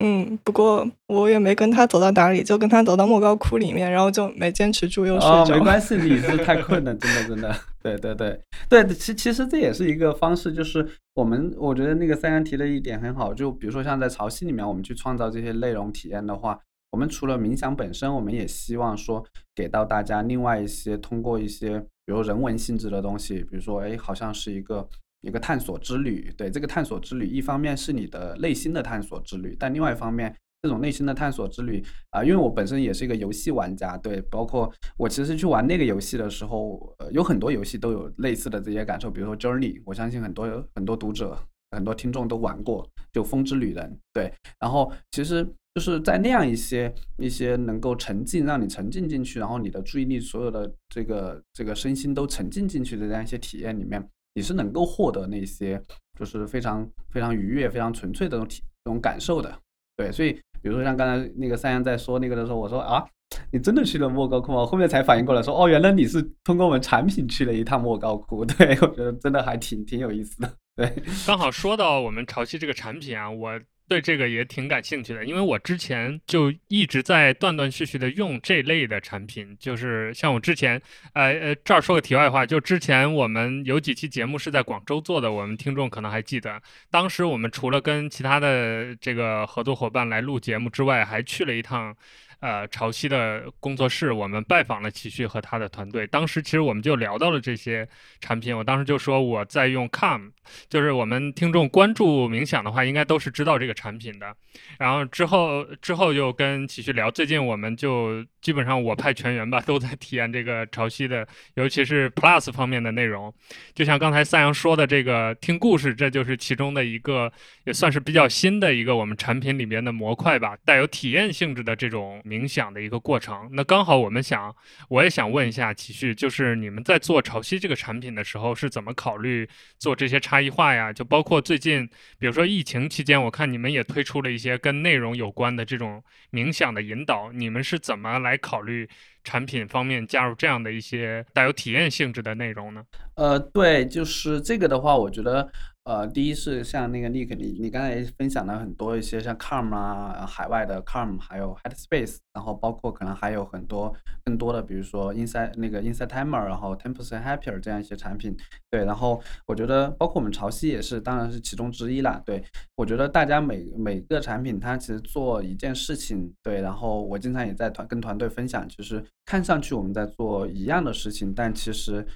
嗯，不过我也没跟他走到哪里，就跟他走到莫高窟里面，然后就没坚持住，又睡着。没 <laughs> 关系，你是太困了，真的真的。对对对对，其其实这也是一个方式，就是我们我觉得那个三阳提的一点很好，就比如说像在潮汐里面，我们去创造这些内容体验的话，我们除了冥想本身，我们也希望说给到大家另外一些通过一些比如人文性质的东西，比如说哎，好像是一个。一个探索之旅，对这个探索之旅，一方面是你的内心的探索之旅，但另外一方面，这种内心的探索之旅啊，因为我本身也是一个游戏玩家，对，包括我其实去玩那个游戏的时候，有很多游戏都有类似的这些感受，比如说 Journey，我相信很多很多读者、很多听众都玩过，就风之旅人，对，然后其实就是在那样一些一些能够沉浸，让你沉浸进去，然后你的注意力所有的这个这个身心都沉浸进去的这样一些体验里面。你是能够获得那些就是非常非常愉悦、非常纯粹的这种体、这种感受的，对。所以，比如说像刚才那个三阳在说那个的时候，我说啊，你真的去了莫高窟吗？后面才反应过来，说哦，原来你是通过我们产品去了一趟莫高窟。<laughs> 对我觉得真的还挺挺有意思的。对，刚好说到我们潮汐这个产品啊，我。对这个也挺感兴趣的，因为我之前就一直在断断续续的用这类的产品，就是像我之前，呃呃，这儿说个题外话，就之前我们有几期节目是在广州做的，我们听众可能还记得，当时我们除了跟其他的这个合作伙伴来录节目之外，还去了一趟。呃，潮汐的工作室，我们拜访了齐旭和他的团队。当时其实我们就聊到了这些产品。我当时就说我在用 cam 就是我们听众关注冥想的话，应该都是知道这个产品的。然后之后之后又跟齐旭聊，最近我们就基本上我派全员吧，都在体验这个潮汐的，尤其是 Plus 方面的内容。就像刚才三阳说的，这个听故事，这就是其中的一个，也算是比较新的一个我们产品里面的模块吧，带有体验性质的这种。冥想的一个过程，那刚好我们想，我也想问一下齐旭，就是你们在做潮汐这个产品的时候，是怎么考虑做这些差异化呀？就包括最近，比如说疫情期间，我看你们也推出了一些跟内容有关的这种冥想的引导，你们是怎么来来考虑产品方面加入这样的一些带有体验性质的内容呢？呃，对，就是这个的话，我觉得。呃，第一是像那个 Nick，你你刚才分享了很多一些像 Calm 啊，海外的 Calm，还有 Headspace，然后包括可能还有很多更多的，比如说 Inside 那个 Inside Timer，然后 Ten Percent Happier 这样一些产品。对，然后我觉得包括我们潮汐也是，当然是其中之一啦。对，我觉得大家每每个产品它其实做一件事情，对，然后我经常也在团跟团队分享，其实看上去我们在做一样的事情，但其实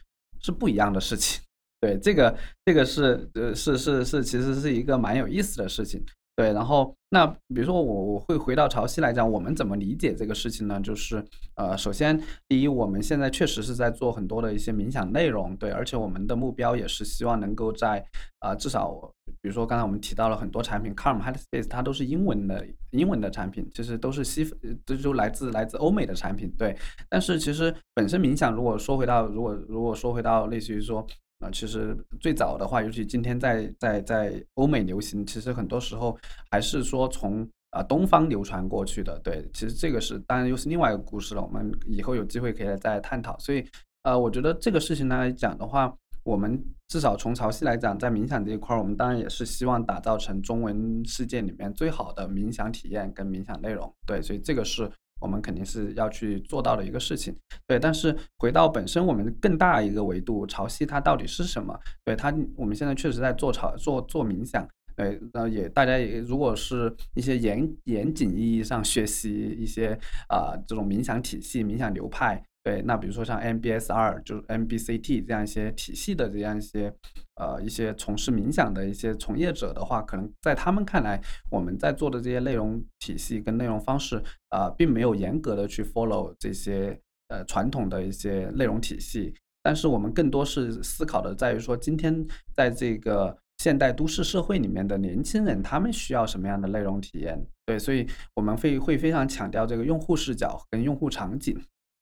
是不一样的事情。对，这个这个是呃是是是，其实是一个蛮有意思的事情。对，然后那比如说我我会回到潮汐来讲，我们怎么理解这个事情呢？就是呃，首先第一，我们现在确实是在做很多的一些冥想内容，对，而且我们的目标也是希望能够在啊至少比如说刚才我们提到了很多产品，Calm、Headspace，它都是英文的英文的产品，其实都是西都就来自来自欧美的产品，对。但是其实本身冥想，如果说回到如果如果说回到类似于说。啊，其实最早的话，尤其今天在在在欧美流行，其实很多时候还是说从啊东方流传过去的。对，其实这个是当然又是另外一个故事了。我们以后有机会可以再探讨。所以，呃，我觉得这个事情来讲的话，我们至少从潮汐来讲，在冥想这一块儿，我们当然也是希望打造成中文世界里面最好的冥想体验跟冥想内容。对，所以这个是。我们肯定是要去做到的一个事情，对。但是回到本身，我们更大一个维度，潮汐它到底是什么？对它，我们现在确实在做潮做做冥想，对。那也大家也如果是一些严严谨意义上学习一些啊这种冥想体系、冥想流派。对，那比如说像 MBSR，就是 MBCT 这样一些体系的这样一些，呃，一些从事冥想的一些从业者的话，可能在他们看来，我们在做的这些内容体系跟内容方式，啊，并没有严格的去 follow 这些呃传统的一些内容体系。但是我们更多是思考的在于说，今天在这个现代都市社会里面的年轻人，他们需要什么样的内容体验？对，所以我们会会非常强调这个用户视角跟用户场景。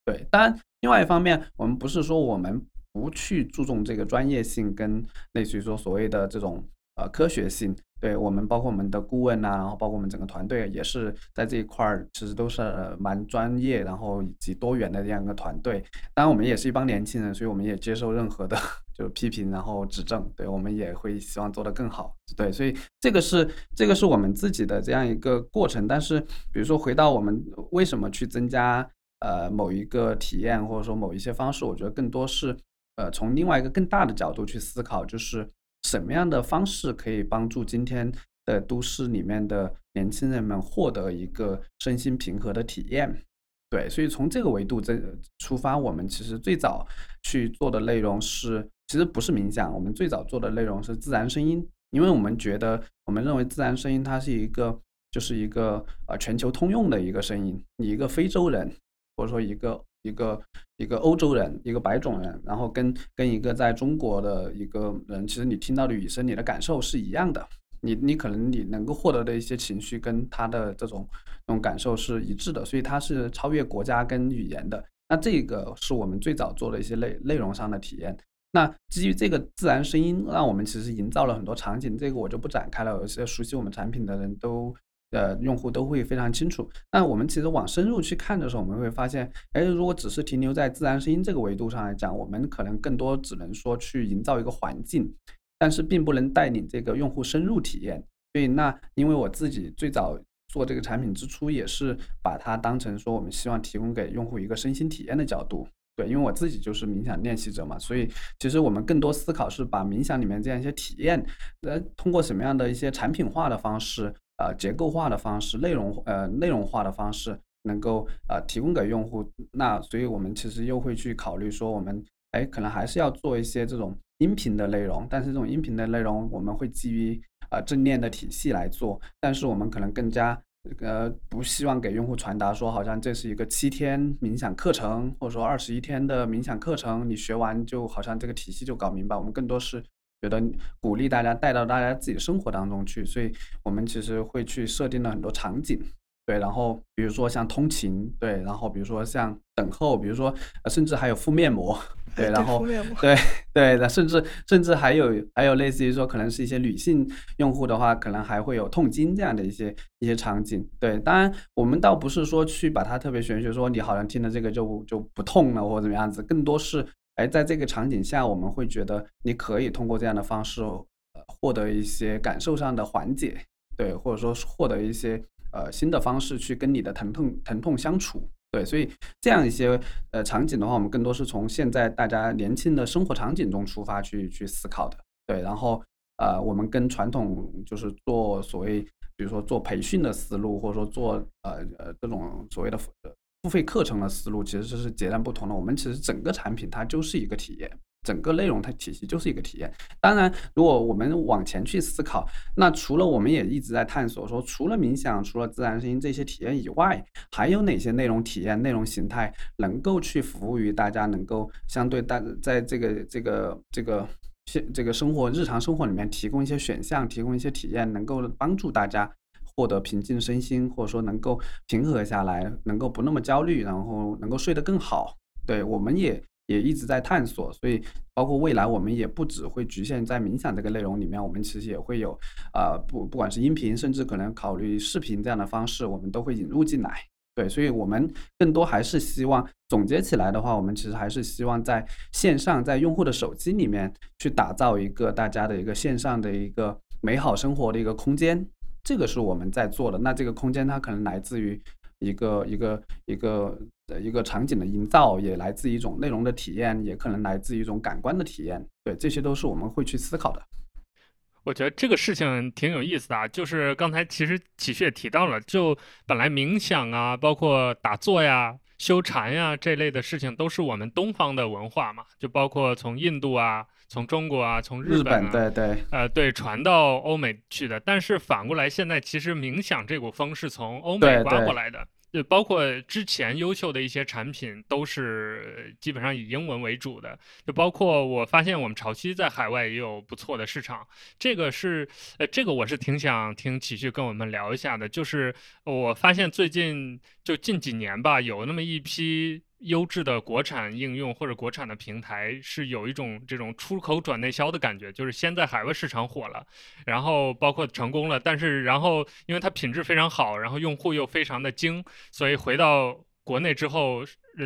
对，当然，另外一方面，我们不是说我们不去注重这个专业性跟类似于说所谓的这种呃科学性。对我们包括我们的顾问呐、然后包括我们整个团队也是在这一块儿，其实都是蛮专业，然后以及多元的这样一个团队。当然，我们也是一帮年轻人，所以我们也接受任何的 <laughs> 就批评，然后指正。对我们也会希望做得更好。对，所以这个是这个是我们自己的这样一个过程。但是，比如说回到我们为什么去增加呃某一个体验，或者说某一些方式，我觉得更多是呃从另外一个更大的角度去思考，就是什么样的方式可以帮助今天的都市里面的年轻人们获得一个身心平和的体验。对，所以从这个维度这出发，我们其实最早去做的内容是，其实不是冥想，我们最早做的内容是自然声音，因为我们觉得，我们认为自然声音它是一个，就是一个呃全球通用的一个声音，你一个非洲人，或者说一个一个一个欧洲人，一个白种人，然后跟跟一个在中国的一个人，其实你听到的语声，你的感受是一样的。你你可能你能够获得的一些情绪跟他的这种那种感受是一致的，所以它是超越国家跟语言的。那这个是我们最早做的一些内内容上的体验。那基于这个自然声音，让我们其实营造了很多场景，这个我就不展开了。有些熟悉我们产品的人都呃用户都会非常清楚。那我们其实往深入去看的时候，我们会发现，哎，如果只是停留在自然声音这个维度上来讲，我们可能更多只能说去营造一个环境。但是并不能带领这个用户深入体验，所以那因为我自己最早做这个产品之初，也是把它当成说我们希望提供给用户一个身心体验的角度。对，因为我自己就是冥想练习者嘛，所以其实我们更多思考是把冥想里面这样一些体验，呃，通过什么样的一些产品化的方式，呃，结构化的方式，内容呃内容化的方式，能够呃提供给用户。那所以我们其实又会去考虑说，我们哎可能还是要做一些这种。音频的内容，但是这种音频的内容我们会基于呃正念的体系来做，但是我们可能更加呃不希望给用户传达说好像这是一个七天冥想课程，或者说二十一天的冥想课程，你学完就好像这个体系就搞明白。我们更多是觉得鼓励大家带到大家自己的生活当中去，所以我们其实会去设定了很多场景，对，然后比如说像通勤，对，然后比如说像等候，比如说甚至还有敷面膜。对，<laughs> 然后对 <laughs> 对的，甚至甚至还有还有类似于说，可能是一些女性用户的话，可能还会有痛经这样的一些一些场景。对，当然我们倒不是说去把它特别玄学，说你好像听了这个就就不痛了或者怎么样子，更多是哎在这个场景下，我们会觉得你可以通过这样的方式呃获得一些感受上的缓解，对，或者说获得一些呃新的方式去跟你的疼痛疼痛相处。对，所以这样一些呃场景的话，我们更多是从现在大家年轻的生活场景中出发去去思考的。对，然后呃，我们跟传统就是做所谓，比如说做培训的思路，或者说做呃呃这种所谓的付费课程的思路，其实是截然不同的。我们其实整个产品它就是一个体验。整个内容它体系就是一个体验。当然，如果我们往前去思考，那除了我们也一直在探索说，除了冥想、除了自然声音这些体验以外，还有哪些内容体验、内容形态能够去服务于大家，能够相对大在这个这个这个现这个生活日常生活里面提供一些选项，提供一些体验，能够帮助大家获得平静身心，或者说能够平和下来，能够不那么焦虑，然后能够睡得更好。对，我们也。也一直在探索，所以包括未来，我们也不只会局限在冥想这个内容里面，我们其实也会有，呃，不不管是音频，甚至可能考虑视频这样的方式，我们都会引入进来。对，所以我们更多还是希望总结起来的话，我们其实还是希望在线上，在用户的手机里面去打造一个大家的一个线上的一个美好生活的一个空间，这个是我们在做的。那这个空间它可能来自于。一个一个一个的一个场景的营造，也来自一种内容的体验，也可能来自一种感官的体验。对，这些都是我们会去思考的。我觉得这个事情挺有意思的啊，就是刚才其实启旭也提到了，就本来冥想啊，包括打坐呀、修禅呀这类的事情，都是我们东方的文化嘛，就包括从印度啊。从中国啊，从日本，对对，呃，对，传到欧美去的。但是反过来，现在其实冥想这股风是从欧美刮过来的。就包括之前优秀的一些产品，都是基本上以英文为主的。就包括我发现我们潮汐在海外也有不错的市场。这个是，呃，这个我是挺想听启旭跟我们聊一下的。就是我发现最近就近几年吧，有那么一批。优质的国产应用或者国产的平台是有一种这种出口转内销的感觉，就是先在海外市场火了，然后包括成功了，但是然后因为它品质非常好，然后用户又非常的精，所以回到国内之后，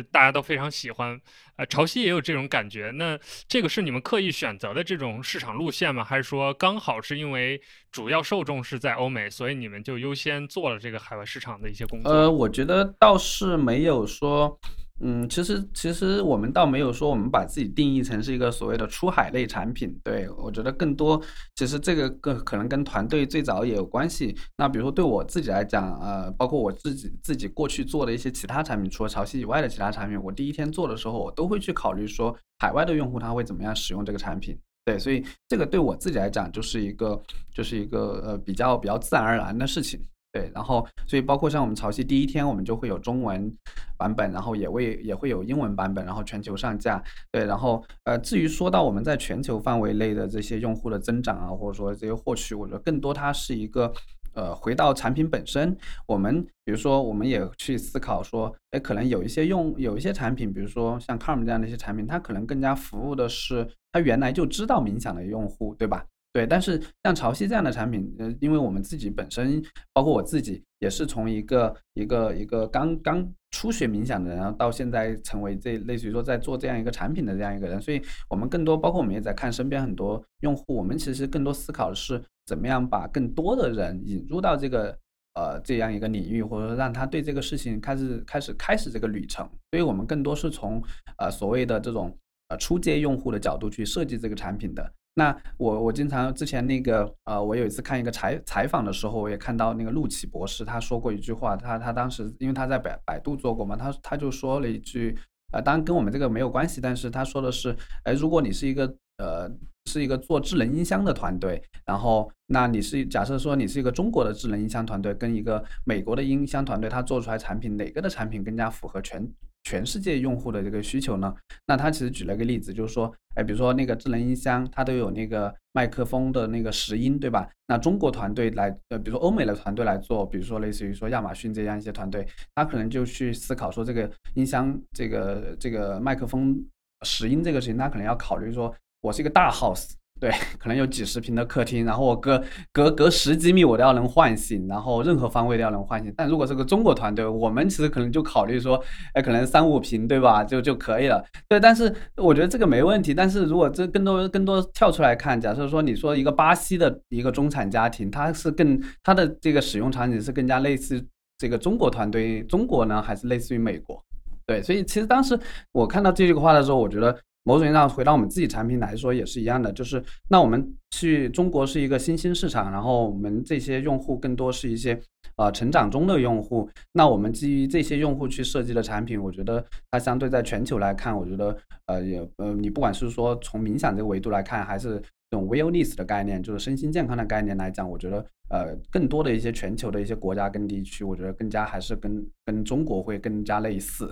大家都非常喜欢。呃，潮汐也有这种感觉。那这个是你们刻意选择的这种市场路线吗？还是说刚好是因为主要受众是在欧美，所以你们就优先做了这个海外市场的一些工作？呃，我觉得倒是没有说。嗯，其实其实我们倒没有说我们把自己定义成是一个所谓的出海类产品。对我觉得更多，其实这个更可能跟团队最早也有关系。那比如说对我自己来讲，呃，包括我自己自己过去做的一些其他产品，除了潮汐以外的其他产品，我第一天做的时候，我都会去考虑说海外的用户他会怎么样使用这个产品。对，所以这个对我自己来讲就是一个就是一个呃比较比较自然而然的事情。对，然后所以包括像我们潮汐第一天，我们就会有中文版本，然后也会也会有英文版本，然后全球上架。对，然后呃，至于说到我们在全球范围内的这些用户的增长啊，或者说这些获取，我觉得更多它是一个呃，回到产品本身。我们比如说，我们也去思考说，哎，可能有一些用有一些产品，比如说像 Calm 这样的一些产品，它可能更加服务的是它原来就知道冥想的用户，对吧？对，但是像潮汐这样的产品，呃，因为我们自己本身，包括我自己，也是从一个一个一个刚刚初学冥想的人，然后到现在成为这类似于说在做这样一个产品的这样一个人，所以我们更多，包括我们也在看身边很多用户，我们其实更多思考的是怎么样把更多的人引入到这个呃这样一个领域，或者说让他对这个事情开始开始开始这个旅程，所以我们更多是从呃所谓的这种呃初阶用户的角度去设计这个产品的。那我我经常之前那个呃，我有一次看一个采采访的时候，我也看到那个陆启博士他说过一句话，他他当时因为他在百百度做过嘛，他他就说了一句，呃，当然跟我们这个没有关系，但是他说的是，哎，如果你是一个呃是一个做智能音箱的团队，然后那你是假设说你是一个中国的智能音箱团队，跟一个美国的音箱团队，他做出来产品哪个的产品更加符合全？全世界用户的这个需求呢？那他其实举了个例子，就是说，哎，比如说那个智能音箱，它都有那个麦克风的那个拾音，对吧？那中国团队来，呃，比如说欧美的团队来做，比如说类似于说亚马逊这样一些团队，他可能就去思考说，这个音箱，这个这个麦克风拾音这个事情，他可能要考虑说，我是一个大 house。对，可能有几十平的客厅，然后我隔隔隔十几米我都要能唤醒，然后任何方位都要能唤醒。但如果是个中国团队，我们其实可能就考虑说，哎，可能三五平，对吧？就就可以了。对，但是我觉得这个没问题。但是如果这更多更多跳出来看，假设说你说一个巴西的一个中产家庭，它是更它的这个使用场景是更加类似这个中国团队，中国呢还是类似于美国？对，所以其实当时我看到这句话的时候，我觉得。某种意义上，回到我们自己产品来说也是一样的，就是那我们去中国是一个新兴市场，然后我们这些用户更多是一些呃成长中的用户，那我们基于这些用户去设计的产品，我觉得它相对在全球来看，我觉得呃也呃你不管是说从冥想这个维度来看，还是这种 wellness 的概念，就是身心健康的概念来讲，我觉得呃更多的一些全球的一些国家跟地区，我觉得更加还是跟跟中国会更加类似。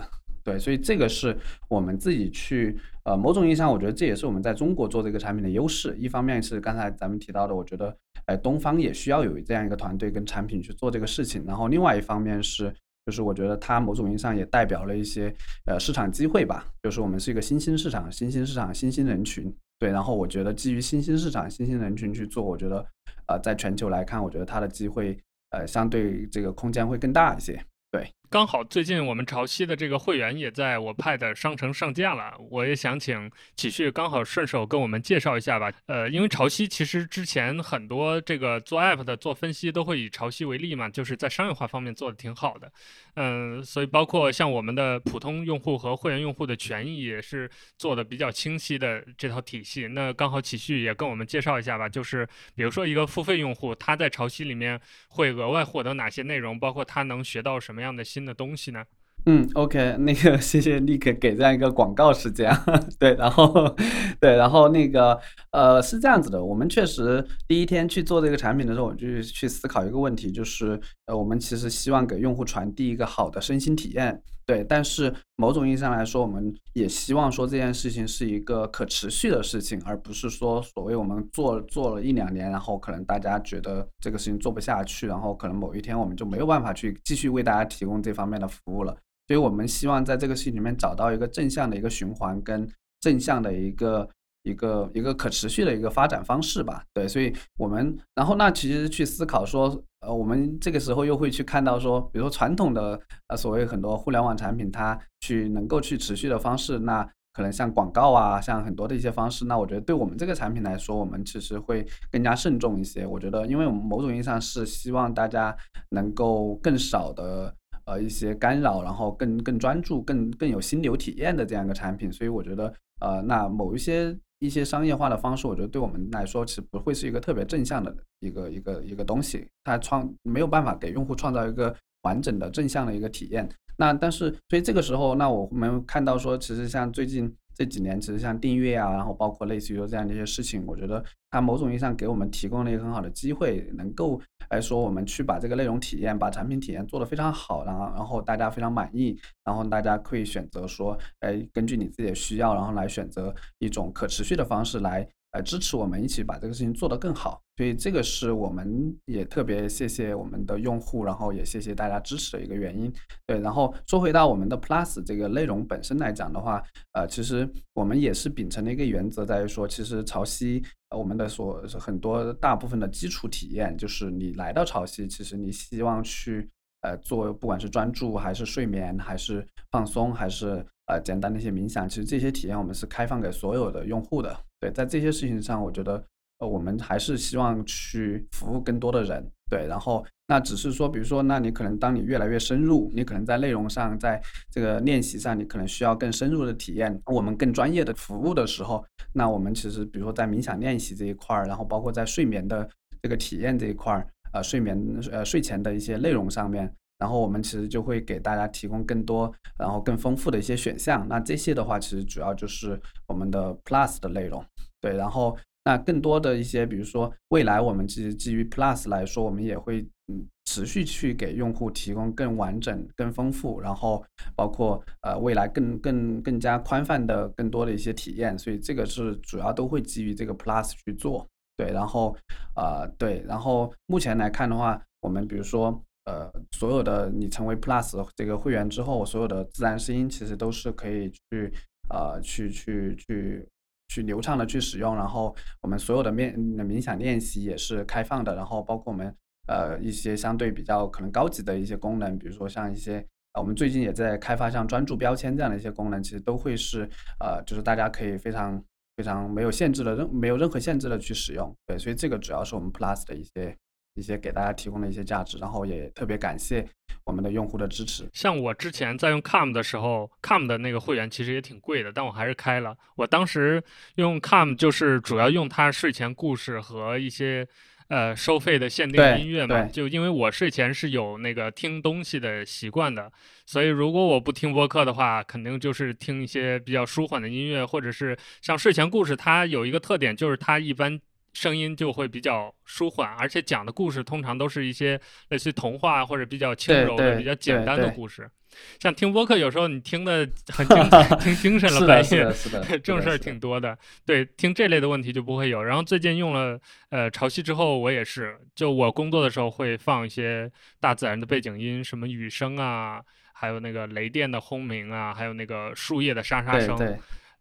对，所以这个是我们自己去，呃，某种意义上，我觉得这也是我们在中国做这个产品的优势。一方面是刚才咱们提到的，我觉得，哎，东方也需要有这样一个团队跟产品去做这个事情。然后另外一方面是，就是我觉得它某种意义上也代表了一些，呃，市场机会吧。就是我们是一个新兴市场、新兴市场、新兴人群。对，然后我觉得基于新兴市场、新兴人群去做，我觉得，呃，在全球来看，我觉得它的机会，呃，相对这个空间会更大一些。对。刚好最近我们潮汐的这个会员也在我派的商城上架了，我也想请启旭刚好顺手跟我们介绍一下吧。呃，因为潮汐其实之前很多这个做 app 的做分析都会以潮汐为例嘛，就是在商业化方面做的挺好的。嗯，所以包括像我们的普通用户和会员用户的权益也是做的比较清晰的这套体系。那刚好启旭也跟我们介绍一下吧，就是比如说一个付费用户，他在潮汐里面会额外获得哪些内容，包括他能学到什么样的新新的东西呢？嗯，OK，<laughs> 那个谢谢立刻给这样一个广告时间，<laughs> 对，然后对，然后那个呃是这样子的，我们确实第一天去做这个产品的时候，我就去思考一个问题，就是呃我们其实希望给用户传递一个好的身心体验，对，但是某种意义上来说，我们也希望说这件事情是一个可持续的事情，而不是说所谓我们做做了一两年，然后可能大家觉得这个事情做不下去，然后可能某一天我们就没有办法去继续为大家提供这方面的服务了。所以我们希望在这个事情里面找到一个正向的一个循环跟正向的一个。一个一个可持续的一个发展方式吧，对，所以我们然后那其实去思考说，呃，我们这个时候又会去看到说，比如说传统的呃所谓很多互联网产品，它去能够去持续的方式，那可能像广告啊，像很多的一些方式，那我觉得对我们这个产品来说，我们其实会更加慎重一些。我觉得，因为我们某种意义上是希望大家能够更少的呃一些干扰，然后更更专注、更更有心流体验的这样一个产品，所以我觉得呃那某一些。一些商业化的方式，我觉得对我们来说，其实不会是一个特别正向的一个一个一个东西，它创没有办法给用户创造一个完整的正向的一个体验。那但是，所以这个时候，那我们看到说，其实像最近。这几年其实像订阅啊，然后包括类似于说这样的一些事情，我觉得它某种意义上给我们提供了一个很好的机会，能够来说我们去把这个内容体验、把产品体验做得非常好，然后然后大家非常满意，然后大家可以选择说，哎，根据你自己的需要，然后来选择一种可持续的方式来。来支持我们一起把这个事情做得更好，所以这个是我们也特别谢谢我们的用户，然后也谢谢大家支持的一个原因。对，然后说回到我们的 Plus 这个内容本身来讲的话，呃，其实我们也是秉承的一个原则，在于说，其实潮汐我们的所很多大部分的基础体验，就是你来到潮汐，其实你希望去呃做，不管是专注还是睡眠，还是放松，还是呃简单的一些冥想，其实这些体验我们是开放给所有的用户的。对，在这些事情上，我觉得，呃，我们还是希望去服务更多的人。对，然后那只是说，比如说，那你可能当你越来越深入，你可能在内容上，在这个练习上，你可能需要更深入的体验，我们更专业的服务的时候，那我们其实，比如说在冥想练习这一块儿，然后包括在睡眠的这个体验这一块儿，呃，睡眠呃睡前的一些内容上面，然后我们其实就会给大家提供更多，然后更丰富的一些选项。那这些的话，其实主要就是我们的 Plus 的内容。对，然后那更多的一些，比如说未来我们其实基于 Plus 来说，我们也会嗯持续去给用户提供更完整、更丰富，然后包括呃未来更更更加宽泛的更多的一些体验。所以这个是主要都会基于这个 Plus 去做。对，然后呃对，然后目前来看的话，我们比如说呃所有的你成为 Plus 这个会员之后，所有的自然声音其实都是可以去呃去去去。去流畅的去使用，然后我们所有的面冥想练习也是开放的，然后包括我们呃一些相对比较可能高级的一些功能，比如说像一些我们最近也在开发像专注标签这样的一些功能，其实都会是呃就是大家可以非常非常没有限制的任没有任何限制的去使用，对，所以这个主要是我们 Plus 的一些。一些给大家提供的一些价值，然后也特别感谢我们的用户的支持。像我之前在用 Calm 的时候，Calm 的那个会员其实也挺贵的，但我还是开了。我当时用 Calm 就是主要用它睡前故事和一些呃收费的限定音乐嘛。就因为我睡前是有那个听东西的习惯的，所以如果我不听播客的话，肯定就是听一些比较舒缓的音乐，或者是像睡前故事，它有一个特点就是它一般。声音就会比较舒缓，而且讲的故事通常都是一些类似于童话或者比较轻柔的、比较简单的故事。像听播客，有时候你听的很精彩，听精神了，半夜正事儿挺多的。对，听这类的问题就不会有。然后最近用了呃潮汐之后，我也是，就我工作的时候会放一些大自然的背景音，什么雨声啊，还有那个雷电的轰鸣啊，还有那个树叶的沙沙声。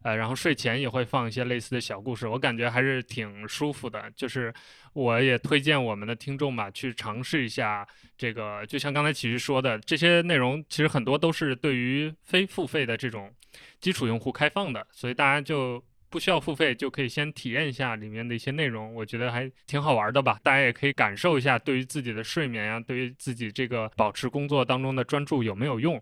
呃，然后睡前也会放一些类似的小故事，我感觉还是挺舒服的。就是我也推荐我们的听众吧，去尝试一下这个。就像刚才启旭说的，这些内容其实很多都是对于非付费的这种基础用户开放的，所以大家就不需要付费，就可以先体验一下里面的一些内容。我觉得还挺好玩的吧，大家也可以感受一下，对于自己的睡眠呀，对于自己这个保持工作当中的专注有没有用。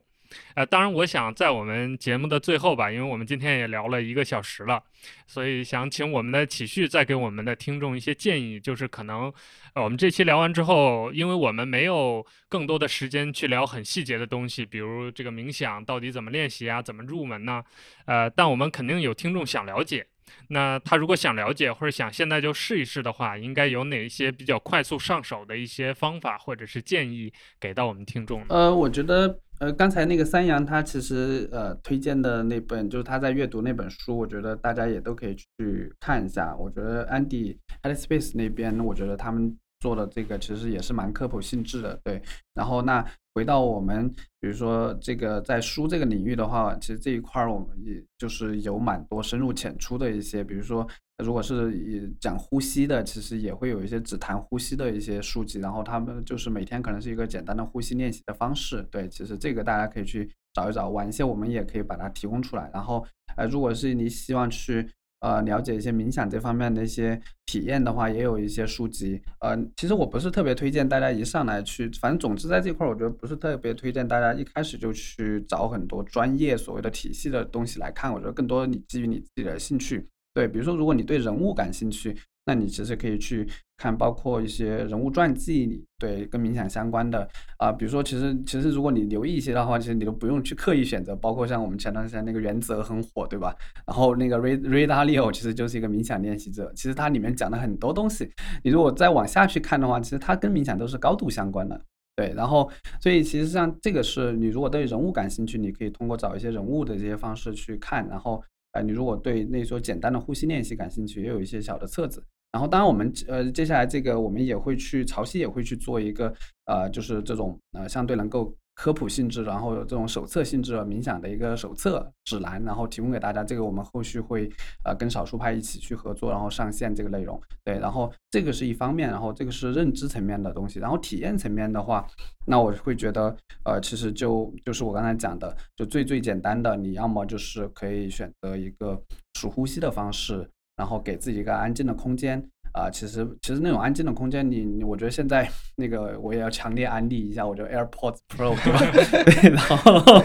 呃，当然，我想在我们节目的最后吧，因为我们今天也聊了一个小时了，所以想请我们的启旭再给我们的听众一些建议，就是可能，呃，我们这期聊完之后，因为我们没有更多的时间去聊很细节的东西，比如这个冥想到底怎么练习啊，怎么入门呢？呃，但我们肯定有听众想了解。那他如果想了解或者想现在就试一试的话，应该有哪一些比较快速上手的一些方法或者是建议给到我们听众？呃，我觉得，呃，刚才那个三阳他其实呃推荐的那本就是他在阅读那本书，我觉得大家也都可以去看一下。我觉得 Andy Headspace 那边，我觉得他们做的这个其实也是蛮科普性质的，对。然后那回到我们，比如说这个在书这个领域的话，其实这一块儿我们也就是有蛮多深入浅出的一些，比如说如果是以讲呼吸的，其实也会有一些只谈呼吸的一些书籍，然后他们就是每天可能是一个简单的呼吸练习的方式。对，其实这个大家可以去找一找，晚一些我们也可以把它提供出来。然后，呃，如果是你希望去。呃，了解一些冥想这方面的一些体验的话，也有一些书籍。呃，其实我不是特别推荐大家一上来去，反正总之在这块儿，我觉得不是特别推荐大家一开始就去找很多专业所谓的体系的东西来看。我觉得更多你基于你自己的兴趣，对，比如说如果你对人物感兴趣。那你其实可以去看，包括一些人物传记，对，跟冥想相关的啊，比如说，其实其实如果你留意一些的话，其实你都不用去刻意选择，包括像我们前段时间那个原则很火，对吧？然后那个 Ray Ray Dalio 其实就是一个冥想练习者，其实它里面讲的很多东西，你如果再往下去看的话，其实它跟冥想都是高度相关的，对。然后，所以其实像这个是你如果对人物感兴趣，你可以通过找一些人物的这些方式去看，然后，呃，你如果对那说简单的呼吸练习感兴趣，也有一些小的册子。然后，当然，我们呃，接下来这个我们也会去潮汐，也会去做一个呃，就是这种呃，相对能够科普性质，然后这种手册性质冥想的一个手册指南，然后提供给大家。这个我们后续会呃跟少数派一起去合作，然后上线这个内容。对，然后这个是一方面，然后这个是认知层面的东西。然后体验层面的话，那我会觉得呃，其实就就是我刚才讲的，就最最简单的，你要么就是可以选择一个数呼吸的方式。然后给自己一个安静的空间啊，其实其实那种安静的空间，你我觉得现在那个我也要强烈安利一下，我觉得 AirPods Pro 对吧？<laughs> 对，然后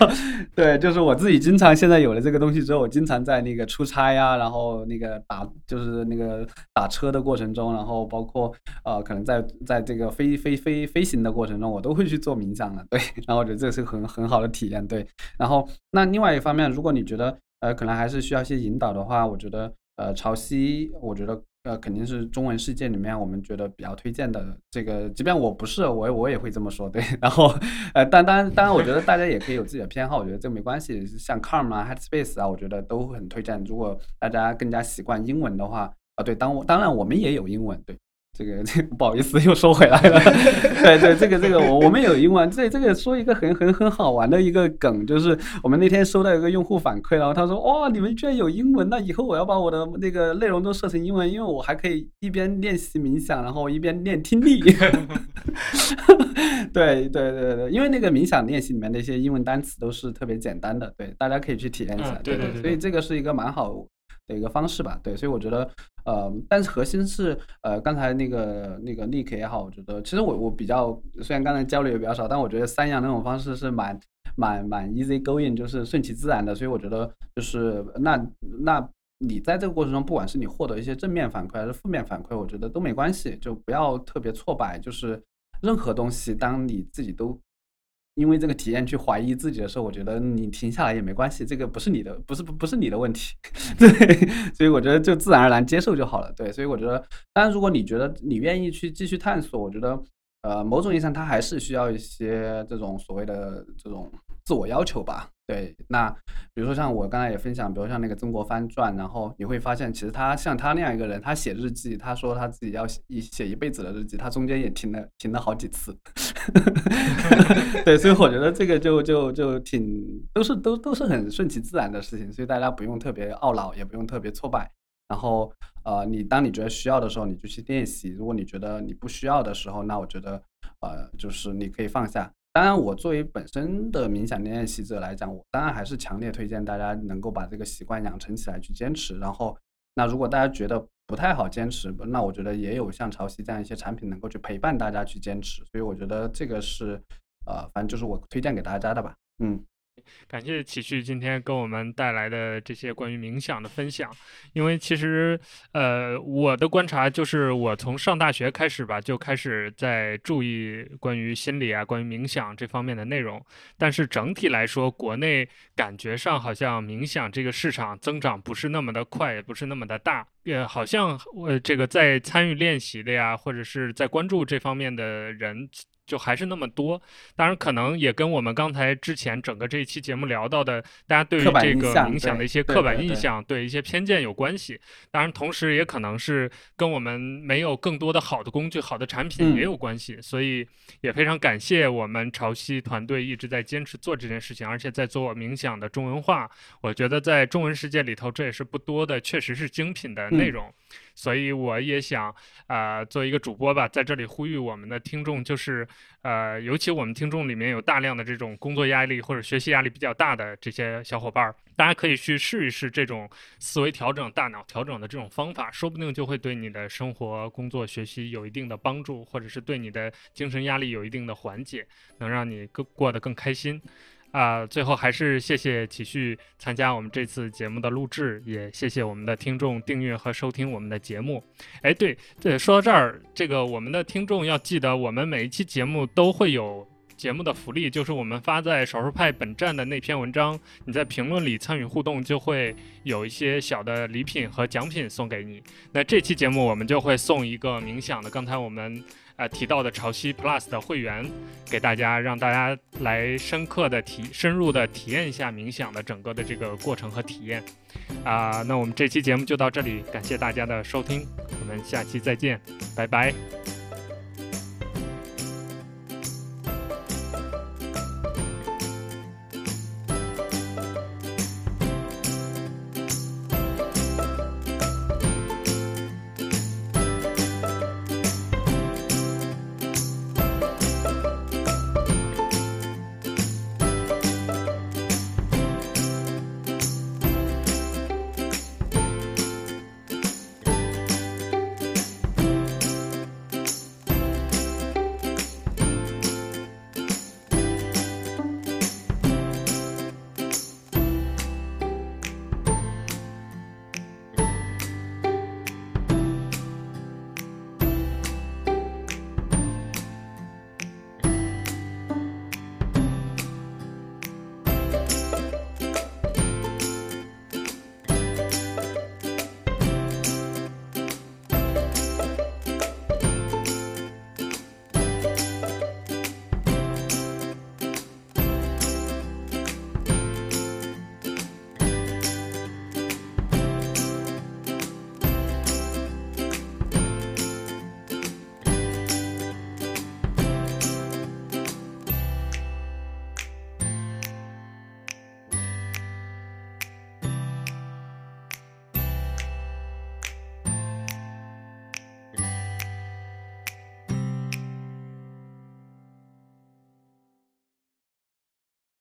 对，就是我自己经常现在有了这个东西之后，我经常在那个出差呀，然后那个打就是那个打车的过程中，然后包括呃可能在在这个飞飞飞飞行的过程中，我都会去做冥想的，对，然后我觉得这是很很好的体验，对。然后那另外一方面，如果你觉得呃可能还是需要一些引导的话，我觉得。呃，潮汐，我觉得呃肯定是中文世界里面我们觉得比较推荐的这个，即便我不是，我我也会这么说，对。<laughs> 然后，呃，但当然当然，我觉得大家也可以有自己的偏好，我觉得这没关系。像 Calm 啊，Headspace 啊，我觉得都很推荐。如果大家更加习惯英文的话，啊，对，当当然我们也有英文，对。这个 <laughs> 这不好意思又收回来了，对对，这个这个我我们有英文，这这个说一个很很很好玩的一个梗，就是我们那天收到一个用户反馈，然后他说哇，你们居然有英文，那以后我要把我的那个内容都设成英文，因为我还可以一边练习冥想，然后一边练听力。<laughs> 对对对对，因为那个冥想练习里面的一些英文单词都是特别简单的，对，大家可以去体验一下。对对对，所以这个是一个蛮好。的一个方式吧，对，所以我觉得，呃，但是核心是，呃，刚才那个那个 Nick 也好，我觉得其实我我比较，虽然刚才交流也比较少，但我觉得三阳那种方式是蛮蛮蛮 easy going，就是顺其自然的，所以我觉得就是那那你在这个过程中，不管是你获得一些正面反馈还是负面反馈，我觉得都没关系，就不要特别挫败，就是任何东西，当你自己都。因为这个体验去怀疑自己的时候，我觉得你停下来也没关系，这个不是你的，不是不不是你的问题，<laughs> 对，所以我觉得就自然而然接受就好了，对，所以我觉得，当然如果你觉得你愿意去继续探索，我觉得。呃，某种意义上，它还是需要一些这种所谓的这种自我要求吧。对，那比如说像我刚才也分享，比如像那个曾国藩传，然后你会发现，其实他像他那样一个人，他写日记，他说他自己要写一写一辈子的日记，他中间也停了停了好几次。<laughs> 对，所以我觉得这个就就就挺都是都都是很顺其自然的事情，所以大家不用特别懊恼，也不用特别挫败。然后，呃，你当你觉得需要的时候，你就去练习；如果你觉得你不需要的时候，那我觉得，呃，就是你可以放下。当然，我作为本身的冥想练习者来讲，我当然还是强烈推荐大家能够把这个习惯养成起来，去坚持。然后，那如果大家觉得不太好坚持，那我觉得也有像潮汐这样一些产品能够去陪伴大家去坚持。所以，我觉得这个是，呃，反正就是我推荐给大家的吧。嗯。感谢启旭今天给我们带来的这些关于冥想的分享。因为其实，呃，我的观察就是，我从上大学开始吧，就开始在注意关于心理啊、关于冥想这方面的内容。但是整体来说，国内感觉上好像冥想这个市场增长不是那么的快，也不是那么的大。呃，好像我这个在参与练习的呀，或者是在关注这方面的人。就还是那么多。当然，可能也跟我们刚才之前整个这一期节目聊到的，大家对于这个冥想的一些刻板印象、对一些偏见有关系。当然，同时也可能是跟我们没有更多的好的工具、好的产品也有关系。所以也非常感谢我们潮汐团队一直在坚持做这件事情，而且在做冥想的中文化。我觉得在中文世界里头，这也是不多的，确实是精品的内容。所以我也想，呃，做一个主播吧，在这里呼吁我们的听众，就是，呃，尤其我们听众里面有大量的这种工作压力或者学习压力比较大的这些小伙伴儿，大家可以去试一试这种思维调整、大脑调整的这种方法，说不定就会对你的生活、工作、学习有一定的帮助，或者是对你的精神压力有一定的缓解，能让你更过得更开心。啊，最后还是谢谢启旭参加我们这次节目的录制，也谢谢我们的听众订阅和收听我们的节目。哎，对对，说到这儿，这个我们的听众要记得，我们每一期节目都会有节目的福利，就是我们发在少数派本站的那篇文章，你在评论里参与互动，就会有一些小的礼品和奖品送给你。那这期节目我们就会送一个冥想的，刚才我们。呃，提到的潮汐 Plus 的会员，给大家让大家来深刻的体、深入的体验一下冥想的整个的这个过程和体验。啊，那我们这期节目就到这里，感谢大家的收听，我们下期再见，拜拜。